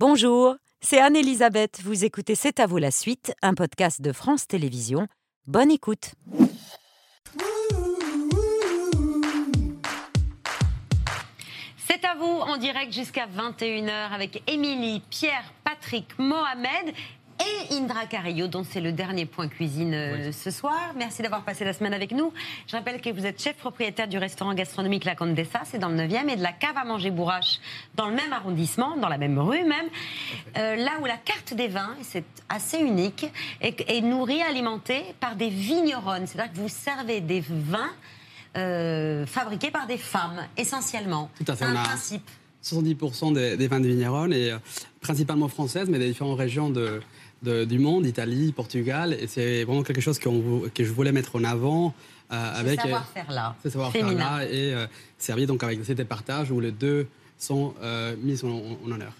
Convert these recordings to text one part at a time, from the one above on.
Bonjour, c'est Anne-Elisabeth. Vous écoutez C'est à vous la suite, un podcast de France Télévisions. Bonne écoute. C'est à vous en direct jusqu'à 21h avec Émilie, Pierre, Patrick, Mohamed et Indra Carillo, dont c'est le dernier point cuisine euh, ce soir. Merci d'avoir passé la semaine avec nous. Je rappelle que vous êtes chef propriétaire du restaurant gastronomique La Condessa, c'est dans le 9e, et de la cave à manger Bourrache, dans le même arrondissement, dans la même rue même, euh, là où la carte des vins, c'est assez unique, est, est nourrie, alimentée par des vigneronnes. C'est-à-dire que vous servez des vins euh, fabriqués par des femmes, essentiellement. Tout à fait, un a- principe. 70% des, des vins de vigneronnes, et euh, principalement françaises, mais des différentes régions de, de- du monde, Italie, Portugal. Et c'est vraiment quelque chose que je voulais mettre en avant euh, avec Ce savoir-faire-là. ce savoir-faire féminin. là et euh, servi donc avec cette partage où les deux sont euh, mis en, en honneur.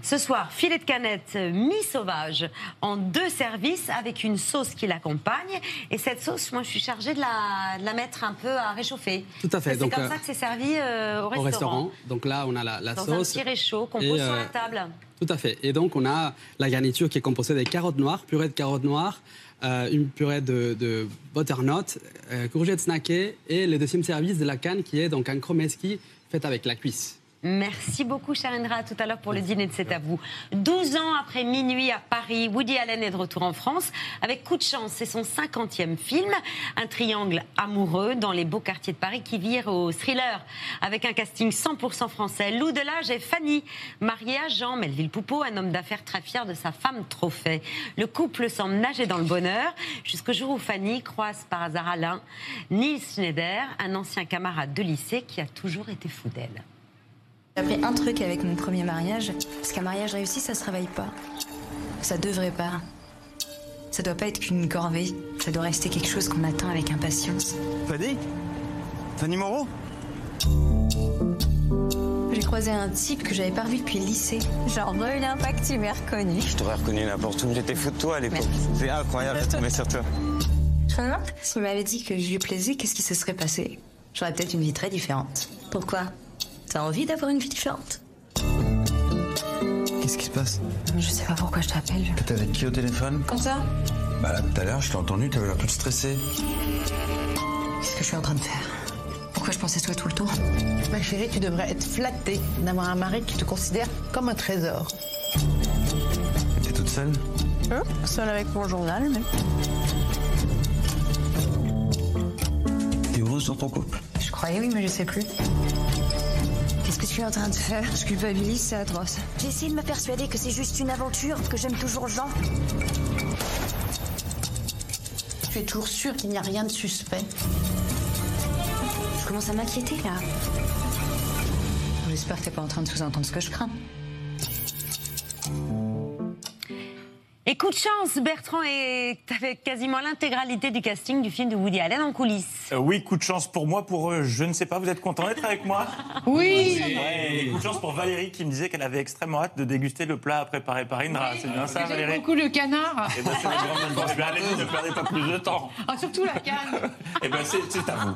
Ce soir, filet de canette euh, mi-sauvage en deux services avec une sauce qui l'accompagne. Et cette sauce, moi, je suis chargée de la, de la mettre un peu à réchauffer. Tout à fait, C'est comme euh, ça que c'est servi euh, au Au restaurant. restaurant. Donc là, on a la, la Dans sauce. un petit réchaud qu'on pose sur euh, la table. Tout à fait. Et donc, on a la garniture qui est composée des carottes noires, purée de carottes noires, euh, une purée de, de butternut, euh, courgettes snackées et le deuxième service de la canne qui est donc un chromeski fait avec la cuisse. Merci beaucoup, Charindra. À tout à l'heure pour le dîner de C'est à vous. 12 ans après minuit à Paris, Woody Allen est de retour en France avec Coup de chance. C'est son 50e film. Un triangle amoureux dans les beaux quartiers de Paris qui vire au thriller avec un casting 100% français. Lou Delage et Fanny, mariée à Jean Melville Poupeau, un homme d'affaires très fier de sa femme trophée. Le couple semble nager dans le bonheur jusqu'au jour où Fanny croise par hasard Alain, Nils Schneider, un ancien camarade de lycée qui a toujours été fou d'elle. J'ai appris un truc avec mon premier mariage, parce qu'un mariage réussi, ça se réveille pas. Ça devrait pas. Ça doit pas être qu'une corvée. Ça doit rester quelque chose qu'on attend avec impatience. Fanny? Fanny Moreau? J'ai croisé un type que j'avais pas revu depuis le lycée. Genre, reviens pas que tu m'aies reconnu. Je t'aurais reconnu n'importe où. J'étais fou de toi à l'époque. C'est incroyable de tomber sur toi. Je me demande, s'il m'avait dit que je lui plaisais, qu'est-ce qui se serait passé? J'aurais peut-être une vie très différente. Pourquoi? T'as envie d'avoir une vie différente Qu'est-ce qui se passe Je sais pas pourquoi je t'appelle. T'es avec qui au téléphone Comme ça Bah là, tout à l'heure, je t'ai entendu, t'avais l'air toute stressée. Qu'est-ce que je suis en train de faire Pourquoi je pensais à toi tout le temps Ma chérie, tu devrais être flattée d'avoir un mari qui te considère comme un trésor. T'es toute seule Hein Seul avec mon journal, mais... T'es heureuse dans ton couple Je croyais oui, mais je sais plus. Qu'est-ce que tu es en train de faire Je culpabilise, c'est atroce. J'essaie de me persuader que c'est juste une aventure, que j'aime toujours Jean. Tu es toujours sûr qu'il n'y a rien de suspect. Je commence à m'inquiéter là. J'espère que t'es pas en train de sous-entendre ce que je crains. Et coup de chance, Bertrand est avec quasiment l'intégralité du casting du film de Woody Allen en coulisses. Euh, oui, coup de chance pour moi, pour eux, je ne sais pas, vous êtes content d'être avec moi? Oui Ouais, et coup de chance pour Valérie qui me disait qu'elle avait extrêmement hâte de déguster le plat préparé par Indra. C'est bien ça, Valérie beaucoup le canard. Eh ben, c'est ne perdez pas plus de temps. Ah, surtout la canne. Eh ben, c'est c'est à vous.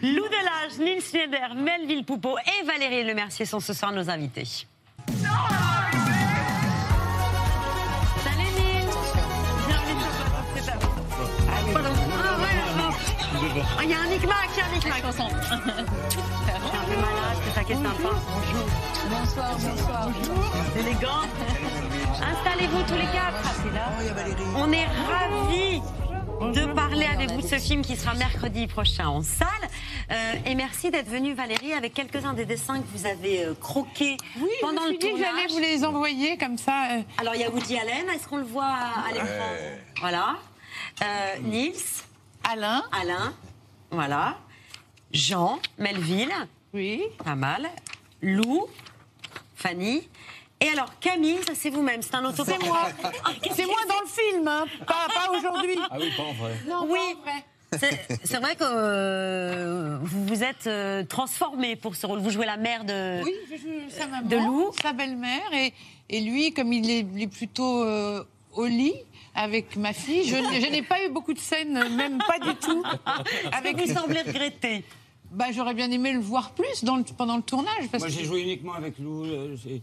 Lou Delage, Nils Schneider, Melville Poupeau et Valérie Lemercier sont ce soir nos invités. Salut Ah, Il y a un micmac, il y a un micmac. Je suis un peu malade, c'est ça qui est sympa. Bonjour. Bonsoir, bonsoir. Élégant. Installez-vous tous les quatre. On est ravis de parler avec vous de ce film qui sera mercredi prochain en salle. Euh, et merci d'être venue, Valérie, avec quelques-uns des dessins que vous avez euh, croqués Oui, pendant je me le suis dit que tournage. j'allais vous les envoyer comme ça. euh. Alors, il y a Woody Allen. Est-ce qu'on le voit à l'écran? Voilà. Euh, Nils, Alain, Alain, voilà. Jean, Melville, oui. pas mal. Lou, Fanny. Et alors, Camille, ça c'est vous-même, c'est un auto C'est moi. C'est moi dans le film, hein, pas, pas aujourd'hui. Ah oui, pas en vrai. Non, Oui. pas vrai. C'est c'est vrai que euh, vous vous êtes euh, transformé pour ce rôle. Vous jouez la mère de. Oui, je joue sa maman, De Lou. sa belle-mère, et, et lui, comme il est, il est plutôt euh, au lit avec ma fille, je, n'ai- je n'ai pas eu beaucoup de scènes, même pas du tout. Avec vous semblez regretter. Bah, j'aurais bien aimé le voir plus dans le- pendant le tournage. Parce Moi, que... j'ai joué uniquement avec Lou. euh, j'ai-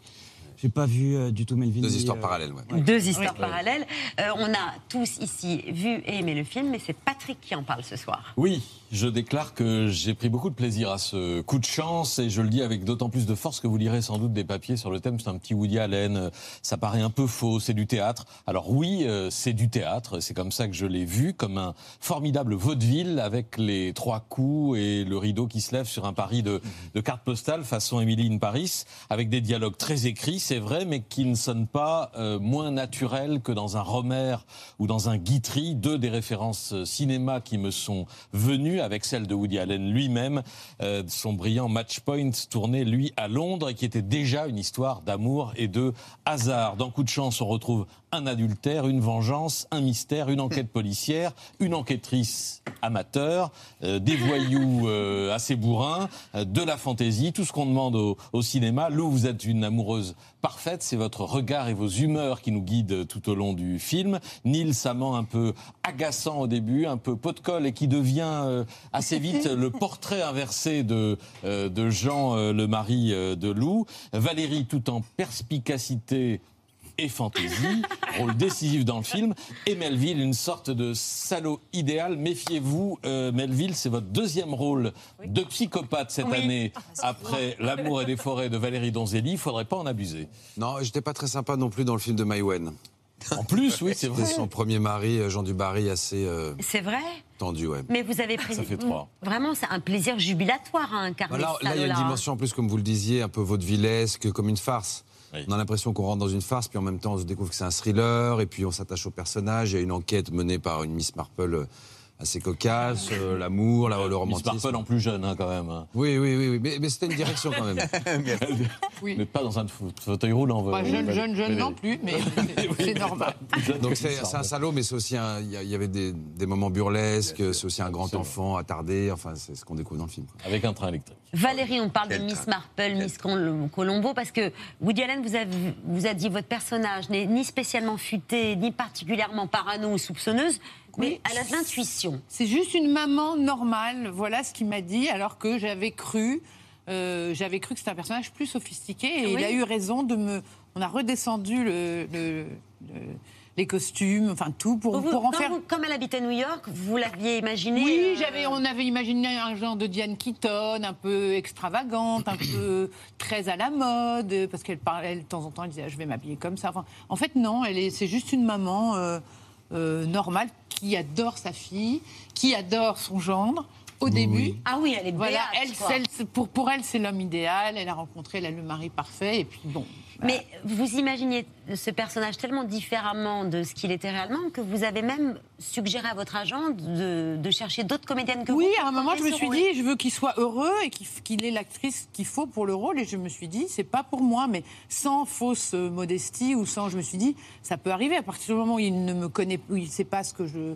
pas vu euh, du tout Melvin. Deux ni, histoires euh, parallèles, ouais. ouais. Deux histoires Ouais. parallèles. Euh, on a tous ici vu et aimé le film, mais c'est Patrick qui en parle ce soir. Oui, je déclare que j'ai pris beaucoup de plaisir à ce coup de chance et je le dis avec d'autant plus de force que vous lirez sans doute des papiers sur le thème. C'est un petit Woody Allen, ça paraît un peu faux, c'est du théâtre. Alors oui, euh, c'est du théâtre, c'est comme ça que je l'ai vu, comme un formidable vaudeville avec les trois coups et le rideau qui se lève sur un Paris de, de cartes postales façon Emily in Paris, avec des dialogues très écrits, c'est vrai, mais qui ne sonnent pas euh, moins naturels que dans un Romer ou dans un Guitry, deux des références euh, cinéma qui me sont venues, avec celle de Woody Allen lui-même, euh, son brillant Match Point tourné, lui, à Londres, et qui était déjà une histoire d'amour et de hasard. Dans Coup de chance, on retrouve un adultère, une vengeance, un mystère, une enquête policière, une enquêtrice amateur, euh, des voyous euh, assez bourrins, euh, de la fantaisie, tout ce qu'on demande au, cinéma. Lou, vous êtes une amoureuse parfaite, c'est votre regard et vos humeurs qui nous guident tout au long du film. Nils amant un peu agaçant au début, un peu pot de colle et qui devient euh, assez vite le portrait inversé de, de Jean, le mari de Lou. Valérie, tout en perspicacité et fantaisie, rôle décisif dans le film, et Melville, une sorte de salaud idéal. Méfiez-vous, euh, Melville, c'est votre deuxième rôle de psychopathe cette Oui. année, après L'amour et les forêts de Valérie Donzelli. Il faudrait pas en abuser. Non, j'étais pas très sympa non plus dans le film de Maïwen. En plus, oui, c'est vrai. C'était son premier mari, euh, Jean Dubarry, assez euh, C'est vrai tendu, ouais. Mais vous avez pris. Ça fait trois. Vraiment, c'est un plaisir jubilatoire à incarner Là, il y a une hein. dimension en plus, comme vous le disiez, un peu vaudevillesque, comme une farce. On a l'impression qu'on rentre dans une farce, puis en même temps, on se découvre que c'est un thriller, et puis on s'attache au personnage. Il y a une enquête menée par une Miss Marple euh, assez cocasse, euh, l'amour, la- le Miss romantisme. Marple en plus jeune, hein, quand même. Oui, oui, oui, oui. mais, mais c'était une direction quand même. N'êtes pas dans un fa- fauteuil roulant. Pas vous- jeune, jeune, jeune non plus, mais c'est normal. Donc c'est un salaud, mais c'est aussi un- il y, avait des, des moments burlesques, c'est aussi un grand enfant attardé. Enfin, c'est ce qu'on découvre dans le film. quoi. Avec un train électrique. Valérie, on parle de Miss train. Marple, Miss Col- Colombo, parce que Woody Allen vous a, vous a dit votre personnage n'est ni spécialement futé, ni particulièrement parano ou soupçonneuse, mais elle a de l'intuition. C'est juste une maman normale, voilà ce qu'il m'a dit, alors que j'avais cru, euh, j'avais cru que c'était un personnage plus sophistiqué, et Oui. il a eu raison de me. On a redescendu le- le- le- les costumes, enfin tout pour, Vous- pour en faire. vous- comme elle habitait New York, vous l'aviez imaginé Oui, euh, j'avais, on avait imaginé un genre de Diane Keaton, un peu extravagante, un peu très à la mode, parce qu'elle parlait de temps en temps, elle disait ah, je vais m'habiller comme ça. Enfin, en fait, non, elle est, c'est juste une maman euh, euh, normale qui adore sa fille, qui adore son gendre. Au début, Ah oui, elle est voilà, béate, elle, c'est- pour, pour elle, c'est l'homme idéal. Elle a rencontré elle a le mari parfait, et puis bon. Mais vous imaginez ce personnage tellement différemment de ce qu'il était réellement que vous avez même suggéré à votre agent de, de chercher d'autres comédiennes que Oui, vous. à un moment, je me suis dit, je veux qu'il soit heureux et qu'il ait l'actrice qu'il faut pour le rôle. Et je me suis dit, c'est pas pour moi, mais sans fausse euh, modestie ou sans. Je me suis dit, ça peut arriver à partir du moment où il ne me connaît, où il sait pas ce que je.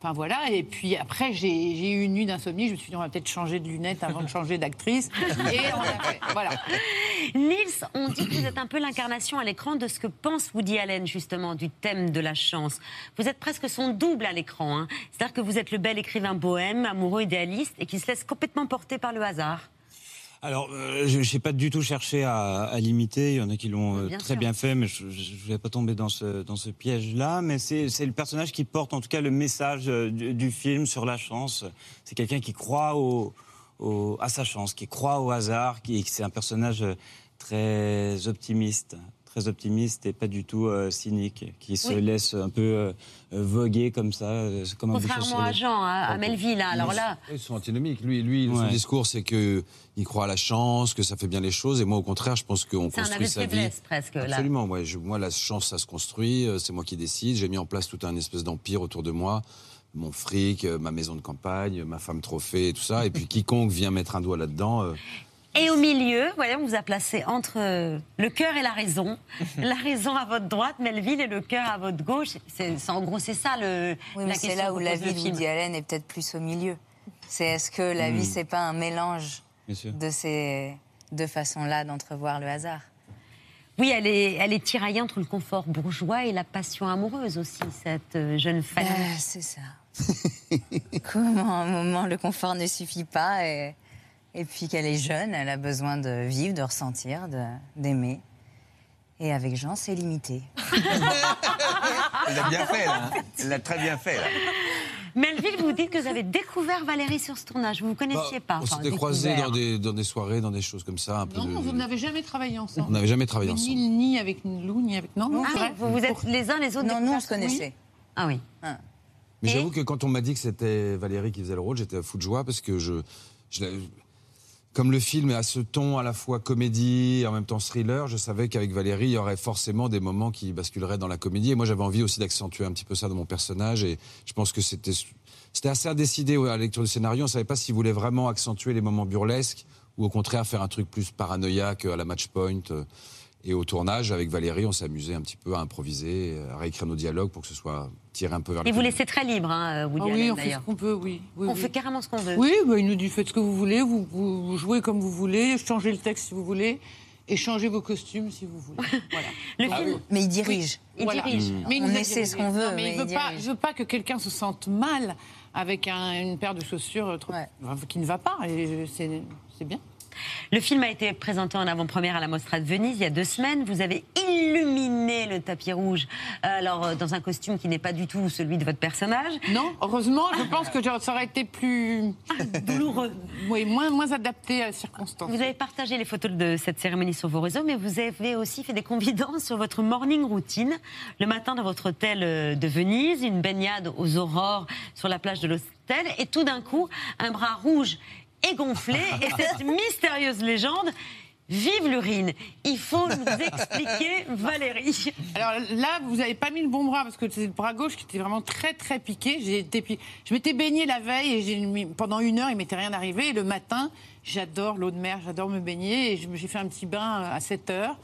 Enfin voilà, et puis après j'ai eu une nuit d'insomnie, je me suis dit on va peut-être changer de lunettes avant de changer d'actrice. Et on a fait, voilà. Nils, on dit que vous êtes un peu l'incarnation à l'écran de ce que pense Woody Allen, justement, du thème de la chance. Vous êtes presque son double à l'écran. hein. C'est-à-dire que vous êtes le bel écrivain bohème, amoureux, idéaliste, et qui se laisse complètement porter par le hasard. Alors, euh, je n'ai pas du tout cherché à, à l'imiter. Il y en a qui l'ont euh, très sûr. bien fait, mais je ne voulais pas tomber dans ce, dans ce piège-là. Mais c'est le personnage qui porte en tout cas le message euh, du, du film sur la chance. C'est quelqu'un qui croit au, au- à sa chance, qui croit au hasard. qui C'est un personnage très optimiste. Très optimiste et pas du tout euh, cynique, qui se Oui. laisse un peu euh, euh, voguer comme ça, euh, un Contrairement à. Jean, à, à Melville. hein. Alors là, Ils sont antinomiques. Lui, lui son discours, c'est que il croit à la chance, que ça fait bien les choses. Et moi, au contraire, je pense qu'on un construit de sa vie. faiblesse, presque. Là. Absolument. Ouais, je- moi, la chance, ça se construit. C'est moi qui décide. J'ai mis en place tout un espèce d'empire autour de moi. Mon fric, ma maison de campagne, ma femme trophée, et tout ça. Et puis quiconque vient mettre un doigt là-dedans. Et au milieu, voilà, on vous a placé entre euh, le cœur et la raison. la raison à votre droite, Melville, et le cœur à votre gauche. C'est, c'est- en gros, c'est ça le. Oui, la mais c'est là où la vie de. Woody Allen est peut-être plus au milieu. C'est est-ce que la Hmm. vie, c'est pas un mélange de ces deux façons-là d'entrevoir le hasard? Oui, elle est, elle est tiraillée entre le confort bourgeois et la passion amoureuse aussi, cette euh, jeune femme. Ah, c'est ça. Comment à un moment le confort ne suffit pas et, et puis qu'elle est jeune, elle a besoin de vivre, de ressentir, de- d'aimer. Et avec Jean, c'est limité. Elle l'a bien fait, là. Elle l'a très bien fait, là. Melville, vous dites que vous avez découvert Valérie sur ce tournage. Vous ne vous connaissiez pas. Bah, On enfin, s'était croisés dans des, dans des soirées, dans des choses comme ça. Un peu Non, de- vous n'avez jamais travaillé ensemble. On n'avait jamais travaillé ensemble. Ni avec Lou, ni avec. Non, non, Ah, vrai. vous, vous êtes les uns les autres Non, nous, on se connaissait. Ah oui. Mais Et j'avoue que quand on m'a dit que c'était Valérie qui faisait le rôle, j'étais à fou de joie parce que je, comme le film à ce ton à la fois comédie et en même temps thriller, je savais qu'avec Valérie, il y aurait forcément des moments qui basculeraient dans la comédie. Et moi, j'avais envie aussi d'accentuer un petit peu ça dans mon personnage. Et je pense que c'était, c'était assez indécidé ouais, à la lecture du scénario. On ne savait pas s'il voulait vraiment accentuer les moments burlesques ou au contraire faire un truc plus paranoïaque à la match point. Euh, Et au tournage, avec Valérie, on s'est amusé un petit peu à improviser, à réécrire nos dialogues pour que ce soit tiré un peu vers Et le vous laissez très libre, hein, Woody Ah oui, Allen, on fait ce qu'on peut, oui. oui, On oui. fait carrément ce qu'on veut. Oui, bah, il nous dit faites ce que vous voulez, vous, vous, vous jouez comme vous voulez, changez le texte si vous voulez, et changez vos costumes si vous voulez. Voilà. Le Donc, film, Mais il dirige. il voilà. dirige. Mais il On essaie ce qu'on veut, Non, mais, mais il veut il pas, je veux pas que quelqu'un se sente mal avec un- une paire de chaussures trop- Ouais. enfin, qui ne va pas, et c'est bien. Le film a été présenté en avant-première à la Mostra de Venise il y a deux semaines. Vous avez illuminé le tapis rouge, euh, alors euh, dans un costume qui n'est pas du tout celui de votre personnage. Non, heureusement, je pense que ça aurait été plus Douloureux. oui, moins, moins adapté à la circonstance. Vous avez partagé les photos de cette cérémonie sur vos réseaux, mais vous avez aussi fait des confidences sur votre morning routine. Le matin dans votre hôtel euh, de Venise, une baignade aux aurores sur la plage de l'hôtel, et tout d'un coup, un bras rouge et gonflé, et cette mystérieuse légende. Vive l'urine Il faut nous expliquer, Valérie. Alors là, vous n'avez pas mis le bon bras parce que c'est le bras gauche qui était vraiment très très piqué. J'ai été pi- Je m'étais baignée la veille et j'ai pendant une heure, il m'était rien arrivé. Et le matin, j'adore l'eau de mer, j'adore me baigner. Et je me- j'ai fait un petit bain à 7 heures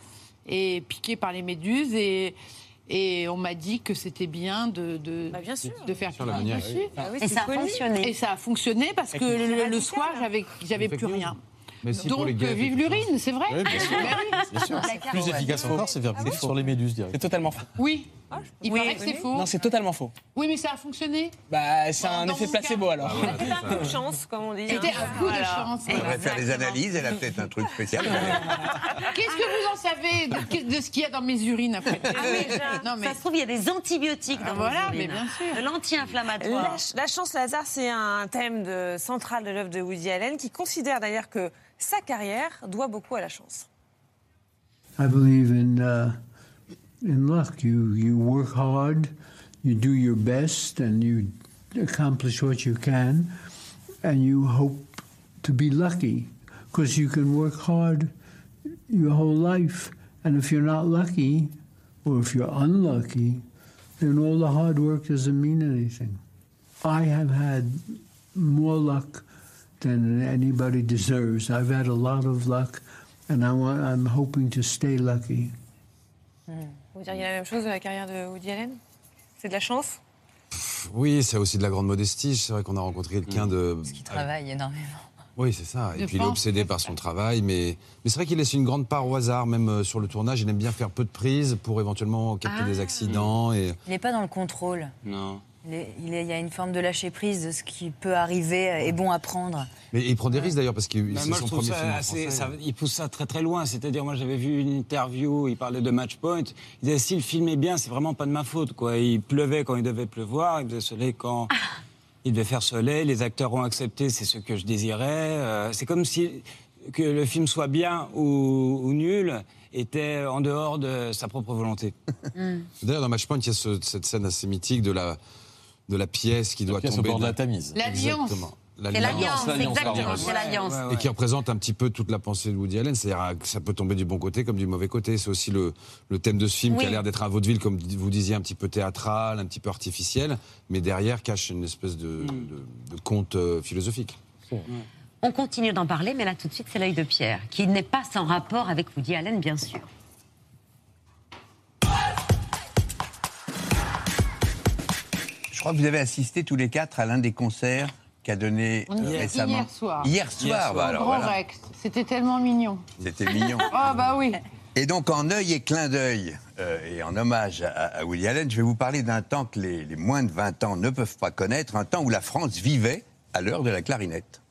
et piqué par les méduses. Et, et on m'a dit que c'était bien de, de, Bah, bien sûr. de faire Sur baignade, dessus. Ah oui, Et ça a fonctionné. Et ça a fonctionné parce que le, le soir, j'avais j'avais plus rien. Mais si, Donc, pour les gays, euh, vive l'urine, c'est vrai Oui, bien sûr. Bah. Bien sûr. Plus efficace encore, c'est faire pipi sur les méduses direct. C'est totalement faux. Oui. Il Oui. paraît que c'est faux. Non, c'est totalement faux. Oui, mais ça a fonctionné. Bah, c'est un effet placebo cas. alors. C'était un coup de chance, comme on dit. C'était hein. un coup de chance. On devrait faire des analyses, elle a peut-être un truc spécial. Qu'est-ce que vous en savez de, de ce qu'il y a dans mes urines après Ah Non, mais Ça se trouve, il y a des antibiotiques dans Ah, voilà, urines. mais bien sûr. De l'anti-inflammatoire. La, ch- la chance, le hasard, c'est un thème de, central de l'œuvre de Woody Allen qui considère d'ailleurs que sa carrière doit beaucoup à la chance. I believe in uh, in luck. You you work hard, you do your best, and you accomplish what you can, and you hope to be lucky because you can work hard your whole life, and if you're not lucky, or if you're unlucky, then all the hard work doesn't mean anything. I have had more luck than anybody deserves. I've had a lot of luck, and I want, I'm hoping to stay lucky. Hmm. Vous diriez la même chose de la carrière de Woody Allen C'est de la chance Oui, c'est aussi de la grande modestie. C'est vrai qu'on a rencontré quelqu'un de. Il travaille énormément. Oui, c'est ça. Et puis il est obsédé par son travail, mais, mais c'est vrai qu'il laisse une grande part au hasard, même euh, sur le tournage. Il aime bien faire peu de prises pour éventuellement capter Ah. des accidents. Et... Il n'est pas dans le contrôle. Non. Il, est- il est- il y a une forme de lâcher prise de ce qui peut arriver et bon à prendre. Mais il prend des risques d'ailleurs parce que Bah, c'est son premier ça film assez- français. ça- il pousse ça très très loin. C'est-à-dire, moi, j'avais vu une interview, il parlait de Match Point. Il disait, si le film est bien, c'est vraiment pas de ma faute. Quoi. Il pleuvait quand il devait pleuvoir, il faisait soleil quand il devait faire soleil. Les acteurs ont accepté, c'est ce que je désirais. Euh, c'est comme si que le film soit bien ou, ou nul était en dehors de sa propre volonté. D'ailleurs, dans Matchpoint, il y a ce- cette scène assez mythique de la, de la pièce qui doit pièce au tomber. bord de la Tamise. L'Alliance. L'alliance, l'alliance, exactement, c'est l'alliance. Et qui représente un petit peu toute la pensée de Woody Allen, c'est-à-dire que ça peut tomber du bon côté comme du mauvais côté. C'est aussi le, le thème de ce film qui a l'air d'être un vaudeville, comme vous disiez, un petit peu théâtral, un petit peu artificiel, mais derrière cache une espèce de, Mm. de- de conte euh, philosophique. On continue d'en parler, mais là tout de suite, c'est l'œil de Pierre, qui n'est pas sans rapport avec Woody Allen, bien sûr. Crois que vous avez assisté tous les quatre à l'un des concerts qu'a donné euh, récemment. hier soir. Hier soir, soir. bah Au alors Grand voilà. Rex. C'était tellement mignon. C'était mignon. Ah bah oui. Et donc, en œil et clin d'œil, euh, et en hommage à, à Woody Allen, je vais vous parler d'un temps que les, les moins de 20 ans ne peuvent pas connaître, un temps où la France vivait à l'heure de la clarinette.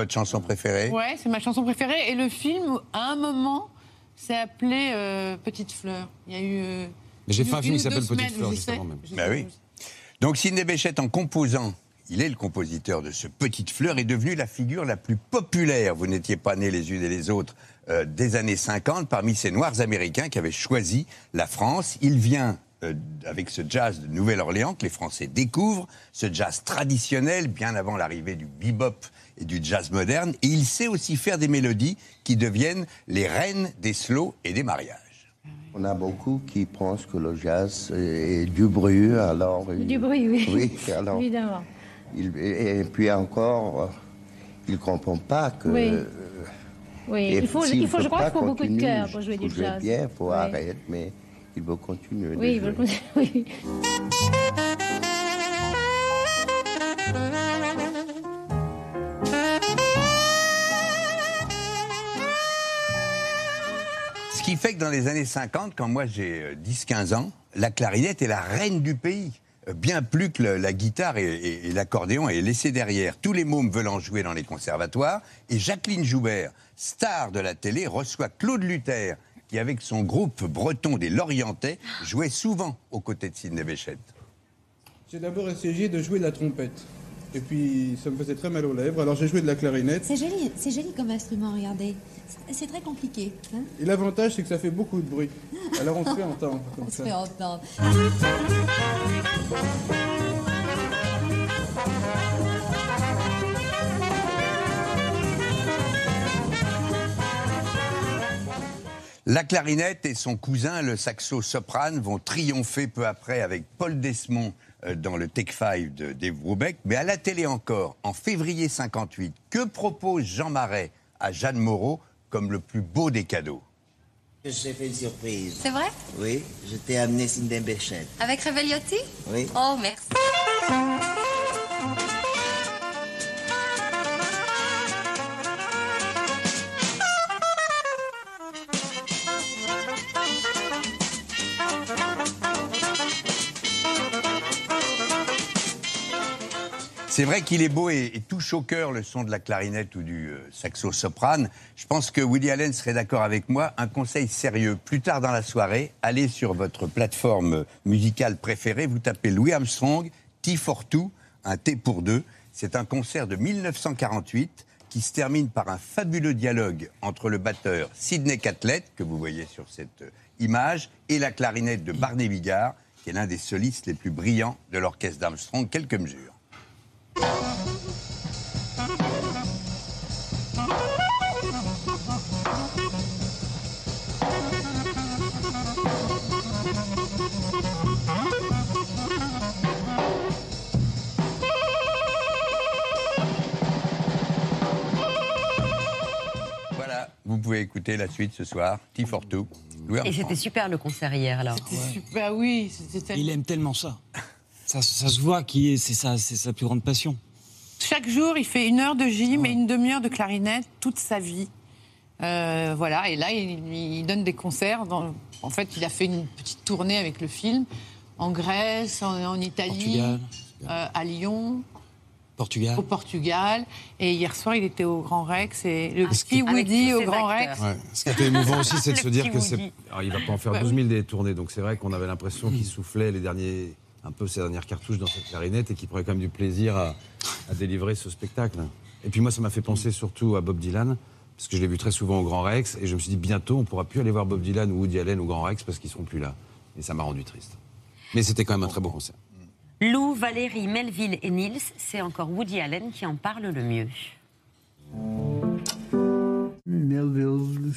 Votre chanson préférée Ouais, c'est ma chanson préférée. Et le film, à un moment, s'est appelé euh, Petite Fleur. Il y a eu. euh, Mais j'ai fait un film qui s'appelle Petite Fleur, je juste sais. avant même. Bah oui. Donc Sidney Bechet, en composant, il est le compositeur de ce Petite Fleur, est devenu la figure la plus populaire. Vous n'étiez pas nés les unes et les autres euh, des années 50 parmi ces Noirs américains qui avaient choisi la France. Il vient euh, avec ce jazz de Nouvelle-Orléans que les Français découvrent, ce jazz traditionnel bien avant l'arrivée du bebop et du jazz moderne. Et il sait aussi faire des mélodies qui deviennent les reines des slows et des mariages. On a beaucoup qui pensent que le jazz est du bruit, alors... Du bruit, oui. Oui, alors... Évidemment. il- et puis encore, euh, ils ne comprennent pas que... Oui. euh, Oui, il faut, il faut, je crois pas qu'il faut beaucoup de continuer, cœur pour jouer faut du jazz. bien, il faut Oui. arrêter, mais il veut continuer. Oui, il jouer. veut- oui. Ce qui fait que dans les années 50, quand moi j'ai euh, 10-15 ans, la clarinette est la reine du pays. Euh, Bien plus que le- la guitare et, et- et l'accordéon est laissé derrière. Tous les mômes veulent en jouer dans les conservatoires. Et Jacqueline Joubert, star de la télé, reçoit Claude Luther, qui avec son groupe breton des Lorientais, jouait souvent aux côtés de Sidney Bechet. J'ai d'abord essayé de jouer de la trompette. Et puis, ça me faisait très mal aux lèvres, alors j'ai joué de la clarinette. C'est joli, c'est joli comme instrument, regardez. C'est- très compliqué. hein. Et l'avantage, c'est que ça fait beaucoup de bruit. Alors on se fait entendre comme On se fait entendre. La clarinette et son cousin, le saxo-soprane, vont triompher peu après avec Paul Desmond euh, dans le Take Five de Dave Brubeck. Mais à la télé encore, en février 58, que propose Jean Marais à Jeanne Moreau comme le plus beau des cadeaux? Je t'ai fait une surprise. C'est vrai? Oui, je t'ai amené Cindy Bechet. Avec Revegliotti Oui. Oh, merci. C'est vrai qu'il est beau et, et touche au cœur le son de la clarinette ou du euh, saxo-soprane. Je pense que Woody Allen serait d'accord avec moi. Un conseil sérieux, plus tard dans la soirée, allez sur votre plateforme musicale préférée, vous tapez Louis Armstrong, T for Two, un T pour deux. C'est un concert de 1948 qui se termine par un fabuleux dialogue entre le batteur Sidney Catlett, que vous voyez sur cette euh, image, et la clarinette de Barney Bigard, qui est l'un des solistes les plus brillants de l'orchestre d'Armstrong. Quelques mesures. Voilà, vous pouvez écouter la suite ce soir, T for Two. Louis Et c'était super le concert hier alors. Bah oui, c'était Il aime tellement ça. Ça, ça se voit qui est, c'est ça, c'est sa plus grande passion. Chaque jour, il fait une heure de gym et une demi-heure de clarinette toute sa vie. Euh, voilà, et là, il, il donne des concerts. Dans, en fait, il a fait une petite tournée avec le film en Grèce, en, en Italie, Portugal. euh, à Lyon, Portugal. au Portugal. Et hier soir, il était au Grand Rex et le Ah, petit Woody au Grand acteurs. Rex. Ouais. Ce qui était émouvant aussi, c'est de se dire que c'est. Alors, il va pas en faire Bah 12 oui. 000 des tournées, donc c'est vrai qu'on avait l'impression qu'il soufflait les derniers, un peu ses dernières cartouches dans cette clarinette et qu'il prenait quand même du plaisir à, à délivrer ce spectacle. Et puis moi, ça m'a fait penser surtout à Bob Dylan, parce que je l'ai vu très souvent au Grand Rex, et je me suis dit bientôt, on pourra plus aller voir Bob Dylan ou Woody Allen au Grand Rex parce qu'ils seront plus là. Et ça m'a rendu triste. Mais c'était quand même un très beau concert. Lou, Valérie, Melville et Nils, c'est encore Woody Allen qui en parle le mieux. Melville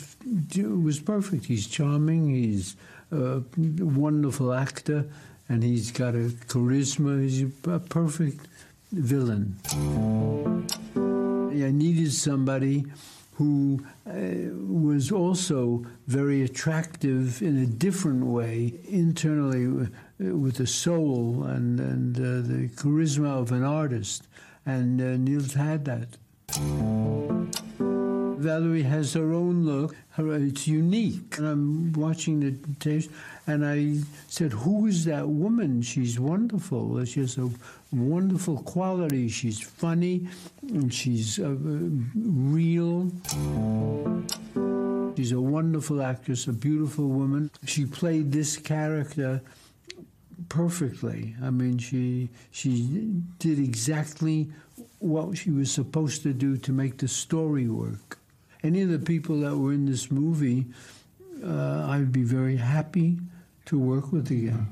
was perfect. He's charming. He's a wonderful actor, and he's got a charisma. He's a perfect villain. I needed somebody who uh, was also very attractive in a different way, internally uh, with the soul and, and uh, the charisma of an artist. And uh, Niels had that. Valerie has her own look. Her, it's unique. And I'm watching the tapes, and I said, "Who is that woman? She's wonderful. She has a wonderful quality. She's funny, and she's uh, real." She's a wonderful actress, a beautiful woman. She played this character perfectly. I mean, she she did exactly what she was supposed to do to make the story work. Any of the people that were in this movie, uh, I'd be very happy to work with again.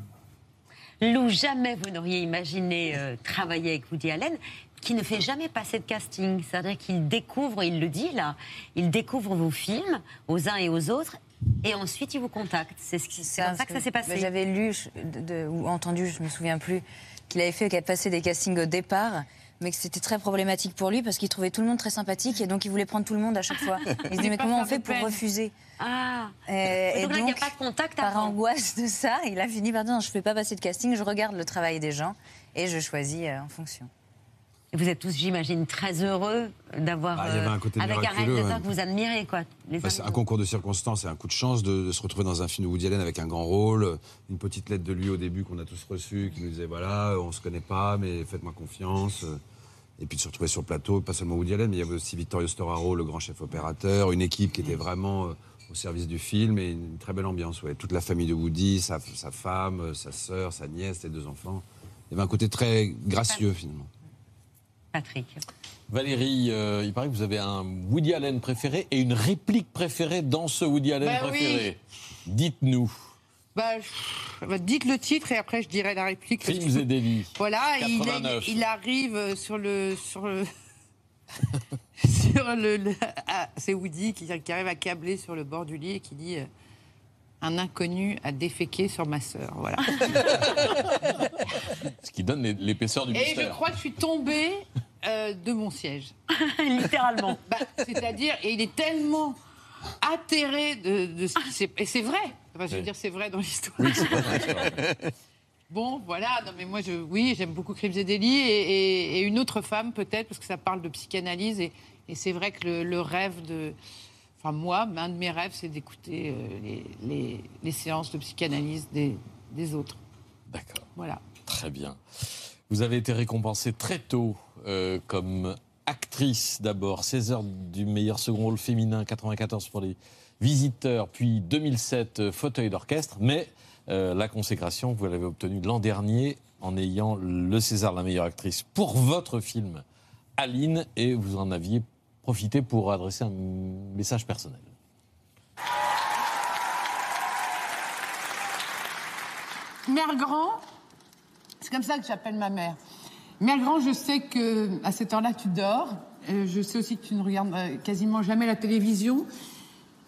Lou, jamais vous n'auriez imaginé euh, travailler avec Woody Allen, qui ne fait jamais passer de casting. C'est-à-dire qu'il découvre, il le dit là, il découvre vos films aux uns et aux autres, et ensuite il vous contacte. C'est ce qui- c'est comme ça que ça s'est passé. J'avais lu je- de- de- ou entendu, je me souviens plus, qu'il avait fait qu'il avait passé des castings au départ, mais que c'était très problématique pour lui parce qu'il trouvait tout le monde très sympathique et donc il voulait prendre tout le monde à chaque fois. Il se dit mais comment on fait pour peine. refuser Ah. Et, donc là, il n'y a pas de contact par avant. angoisse de ça, il a fini par dire non, je ne fais pas passer de casting, je regarde le travail des gens et je choisis euh, en fonction. Et Vous êtes tous, j'imagine, très heureux d'avoir Bah, il y avait un côté avec un réalisateur ouais. que vous admirez, quoi. Bah, c'est un concours de circonstances et un coup de chance de, de se retrouver dans un film de Woody Allen avec un grand rôle. Une petite lettre de lui au début qu'on a tous reçue qui nous disait voilà, on se connaît pas, mais faites-moi confiance. Et puis de se retrouver sur le plateau, pas seulement Woody Allen, mais il y avait aussi Vittorio Storaro, le grand chef opérateur, une équipe qui était vraiment euh, au service du film et une très belle ambiance. Ouais. Toute la famille de Woody, sa, sa femme, euh, sa sœur, sa nièce, ses deux enfants. Il y avait un côté très gracieux finalement. Patrick. Valérie, euh, il paraît que vous avez un Woody Allen préféré et une réplique préférée dans ce Woody Allen Bah oui. préféré. Dites-nous. Bah, bah, dites le titre et après je dirai la réplique. faut- et délits. Voilà, il, 89. il arrive sur le. Sur le... sur le, le- ah, c'est Woody qui, qui arrive à câbler sur le bord du lit et qui dit euh, Un inconnu a déféqué sur ma sœur. Voilà. Ce qui donne l'é- l'épaisseur du et je mystère. crois que je suis tombée euh, de mon siège. Littéralement. Bah, C'est-à-dire, et il est tellement atterré de, de ce qui s'est. Et c'est vrai. Enfin, je veux Oui. dire, c'est vrai dans l'histoire. Oui, c'est vrai. Bon, voilà, non mais moi, je, oui, j'aime beaucoup Crimes et délits et, et- et une autre femme peut-être, parce que ça parle de psychanalyse et, et c'est vrai que le, le rêve de... Enfin, moi, un de mes rêves, c'est d'écouter euh, les, les- les séances de psychanalyse des, des autres. D'accord. Voilà. Très bien. Vous avez été récompensée très tôt euh, comme actrice d'abord, 16 heures du meilleur second rôle féminin, 94 pour les visiteurs, puis 2007 euh, fauteuil d'orchestre, mais euh, la consécration, vous l'avez obtenue l'an dernier en ayant le César la meilleure actrice pour votre film Aline, et vous en aviez profité pour adresser un message personnel. Mère Grand, c'est comme ça que j'appelle ma mère. Mère Grand, je sais que à cette heure-là, tu dors. Euh, je sais aussi que tu ne regardes quasiment jamais la télévision,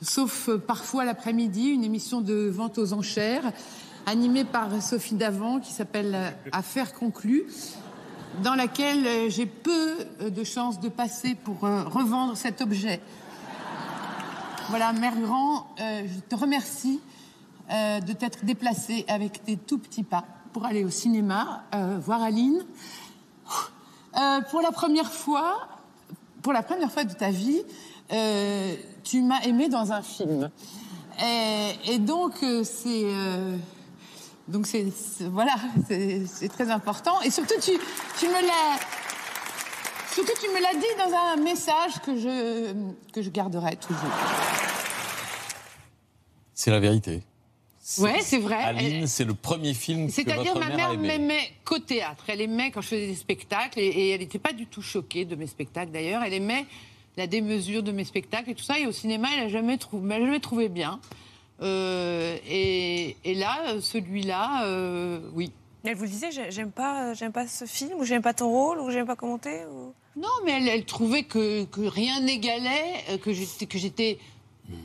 sauf euh, parfois l'après-midi, une émission de vente aux enchères animée par Sophie Davant qui s'appelle euh, Affaires conclues, dans laquelle euh, j'ai peu de chances de passer pour revendre cet objet. Voilà, Mère Grand, je te remercie de t'être déplacée avec tes tout petits pas pour aller au cinéma, voir Aline. Pour la première fois, pour la première fois de ta vie, euh, tu m'as aimé dans un film. Et, et donc, euh, c'est. euh, donc, c'est. c'est- Voilà, c'est très important. Et surtout, tu, tu me l'as. Surtout, tu me l'as dit dans un message que je, que je garderai toujours. C'est la vérité. Ouais, c'est vrai. Aline, c'est le premier film que C'est-à-dire, ma mère m'aimait qu'au théâtre. Elle aimait quand je faisais des spectacles, et, et elle n'était pas du tout choquée de mes spectacles d'ailleurs. Elle aimait la démesure de mes spectacles et tout ça. Et au cinéma, elle n'a jamais, trou- jamais trouvé bien. Euh, et, et là, celui-là, euh, oui. Elle vous le disait, j'ai- j'aime pas, j'aime pas ce film, ou j'aime pas ton rôle, ou j'aime pas commenter ou... Non, mais elle, elle trouvait que, que rien n'égalait, euh, que j'étais que j'étais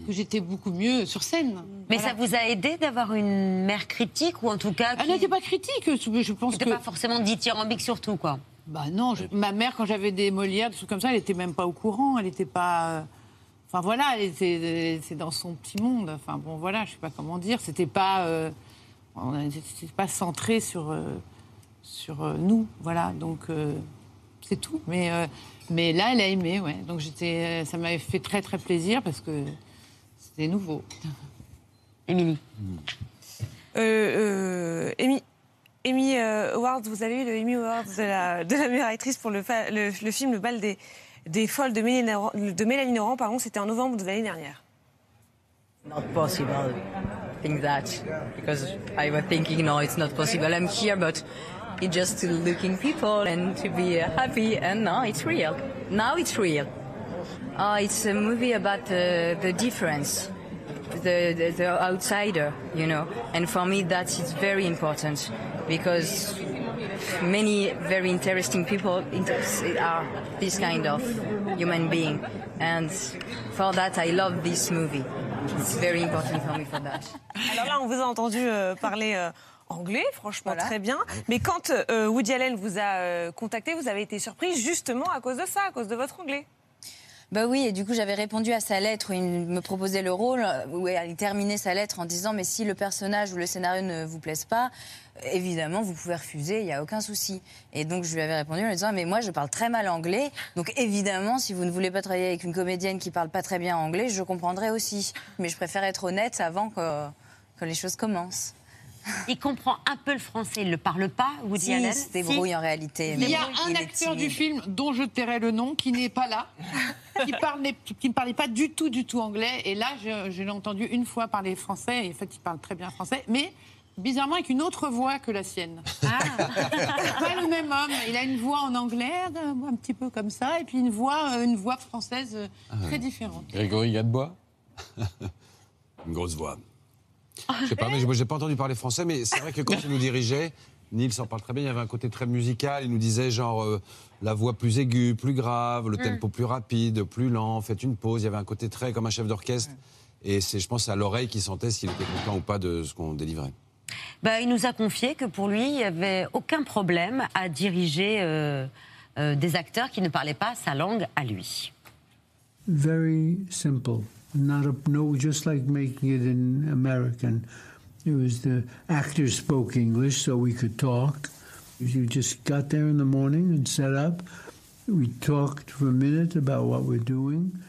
que j'étais beaucoup mieux sur scène. Mais Voilà. ça vous a aidé d'avoir une mère critique ou en tout cas. Elle n'était pas critique, je pense que. pas forcément dithyrambique sur tout, quoi. Bah non, je- ma mère, quand j'avais des Molières, des trucs comme ça, elle n'était même pas au courant. Elle n'était pas. euh, Enfin voilà, elle était, c'est dans son petit monde. Enfin bon, voilà, je sais pas comment dire. C'était pas, euh, on pas centré sur euh, sur euh, nous, voilà. Donc euh, c'est tout. Mais, euh, mais là, elle a aimé, ouais. Donc j'étais, ça m'avait fait très très plaisir parce que c'était nouveau. Émilie. Euh, Amy, euh, Awards, vous avez eu le Emmy Awards de la, de la meilleure actrice pour le, le, le film Le bal des, des folles de Mélanie de Mélanie Laurent, pardon, c'était en novembre de l'année dernière. not possible. Think that because I was thinking no it's not possible. I'm here but it's just to looking people and to be happy and now it's real. Now it's real. Uh, it's a movie about uh, the difference the, the, the outsider you know. And for me that is very important because many very interesting people inter- are this kind of human being. And for that I love this movie. It's very important for me for that. Alors là, on vous a entendu euh, parler euh, anglais, franchement très bien. Mais quand euh, Woody Allen vous a euh, contacté, vous avez été surprise justement à cause de ça, à cause de votre anglais. Bah oui, et du coup j'avais répondu à sa lettre où il me proposait le rôle, où il terminait sa lettre en disant mais si le personnage ou le scénario ne vous plaise pas, évidemment vous pouvez refuser, il n'y a aucun souci. Et donc je lui avais répondu en lui disant mais moi je parle très mal anglais, donc évidemment si vous ne voulez pas travailler avec une comédienne qui parle pas très bien anglais, je comprendrai aussi. Mais je préfère être honnête avant que, que les choses commencent. Il comprend un peu le français, il ne le parle pas, Woody Si, Allen il se débrouille en réalité. Il y a mais un il acteur du film dont je tairai le nom qui n'est pas là, qui, parlait, qui ne parlait pas du tout, du tout anglais. Et là, je, je l'ai entendu une fois parler français. Et en fait, il parle très bien français, mais bizarrement avec une autre voix que la sienne. C'est pas le même homme. Il a une voix en anglais, euh, un petit peu comme ça, et puis une voix, euh, une voix française euh, très différente. Grégory Gadebois Une grosse voix. Je sais pas, mais j'ai pas entendu parler français, mais c'est vrai que quand il nous dirigeait, Nils en parle très bien, il y avait un côté très musical, il nous disait genre euh, la voix plus aiguë, plus grave, le Mm. tempo plus rapide, plus lent, faites une pause, il y avait un côté très comme un chef d'orchestre. Et c'est, je pense, à l'oreille qui sentait s'il était content ou pas de ce qu'on délivrait. Bah, il nous a confié que pour lui, il n'y avait aucun problème à diriger euh, euh, des acteurs qui ne parlaient pas sa langue à lui. very simple. Not a, no, just like making it in American. It was the actors spoke English, so we could talk. You just got there in the morning and set up. We talked for a minute about what we're doing.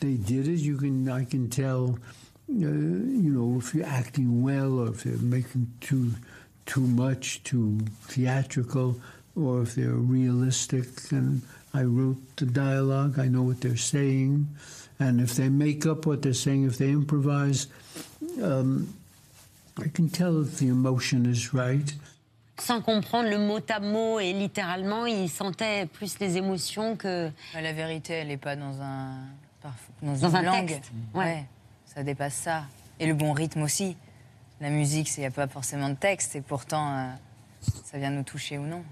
They did it. You can, I can tell, uh, you know, if you're acting well or if they're making too, too much, too theatrical, or if they're realistic. And I wrote the dialogue. I know what they're saying, and if they make up what they're saying, if they improvise, um, I can tell if the emotion is right. Sans comprendre le mot à mot et littéralement, il sentait plus les émotions que. La vérité, elle n'est pas dans un, dans Dans une un langue. texte, ouais. ça dépasse ça. Et le bon rythme aussi. La musique, il n'y a pas forcément de texte, et pourtant, euh, ça vient nous toucher ou non.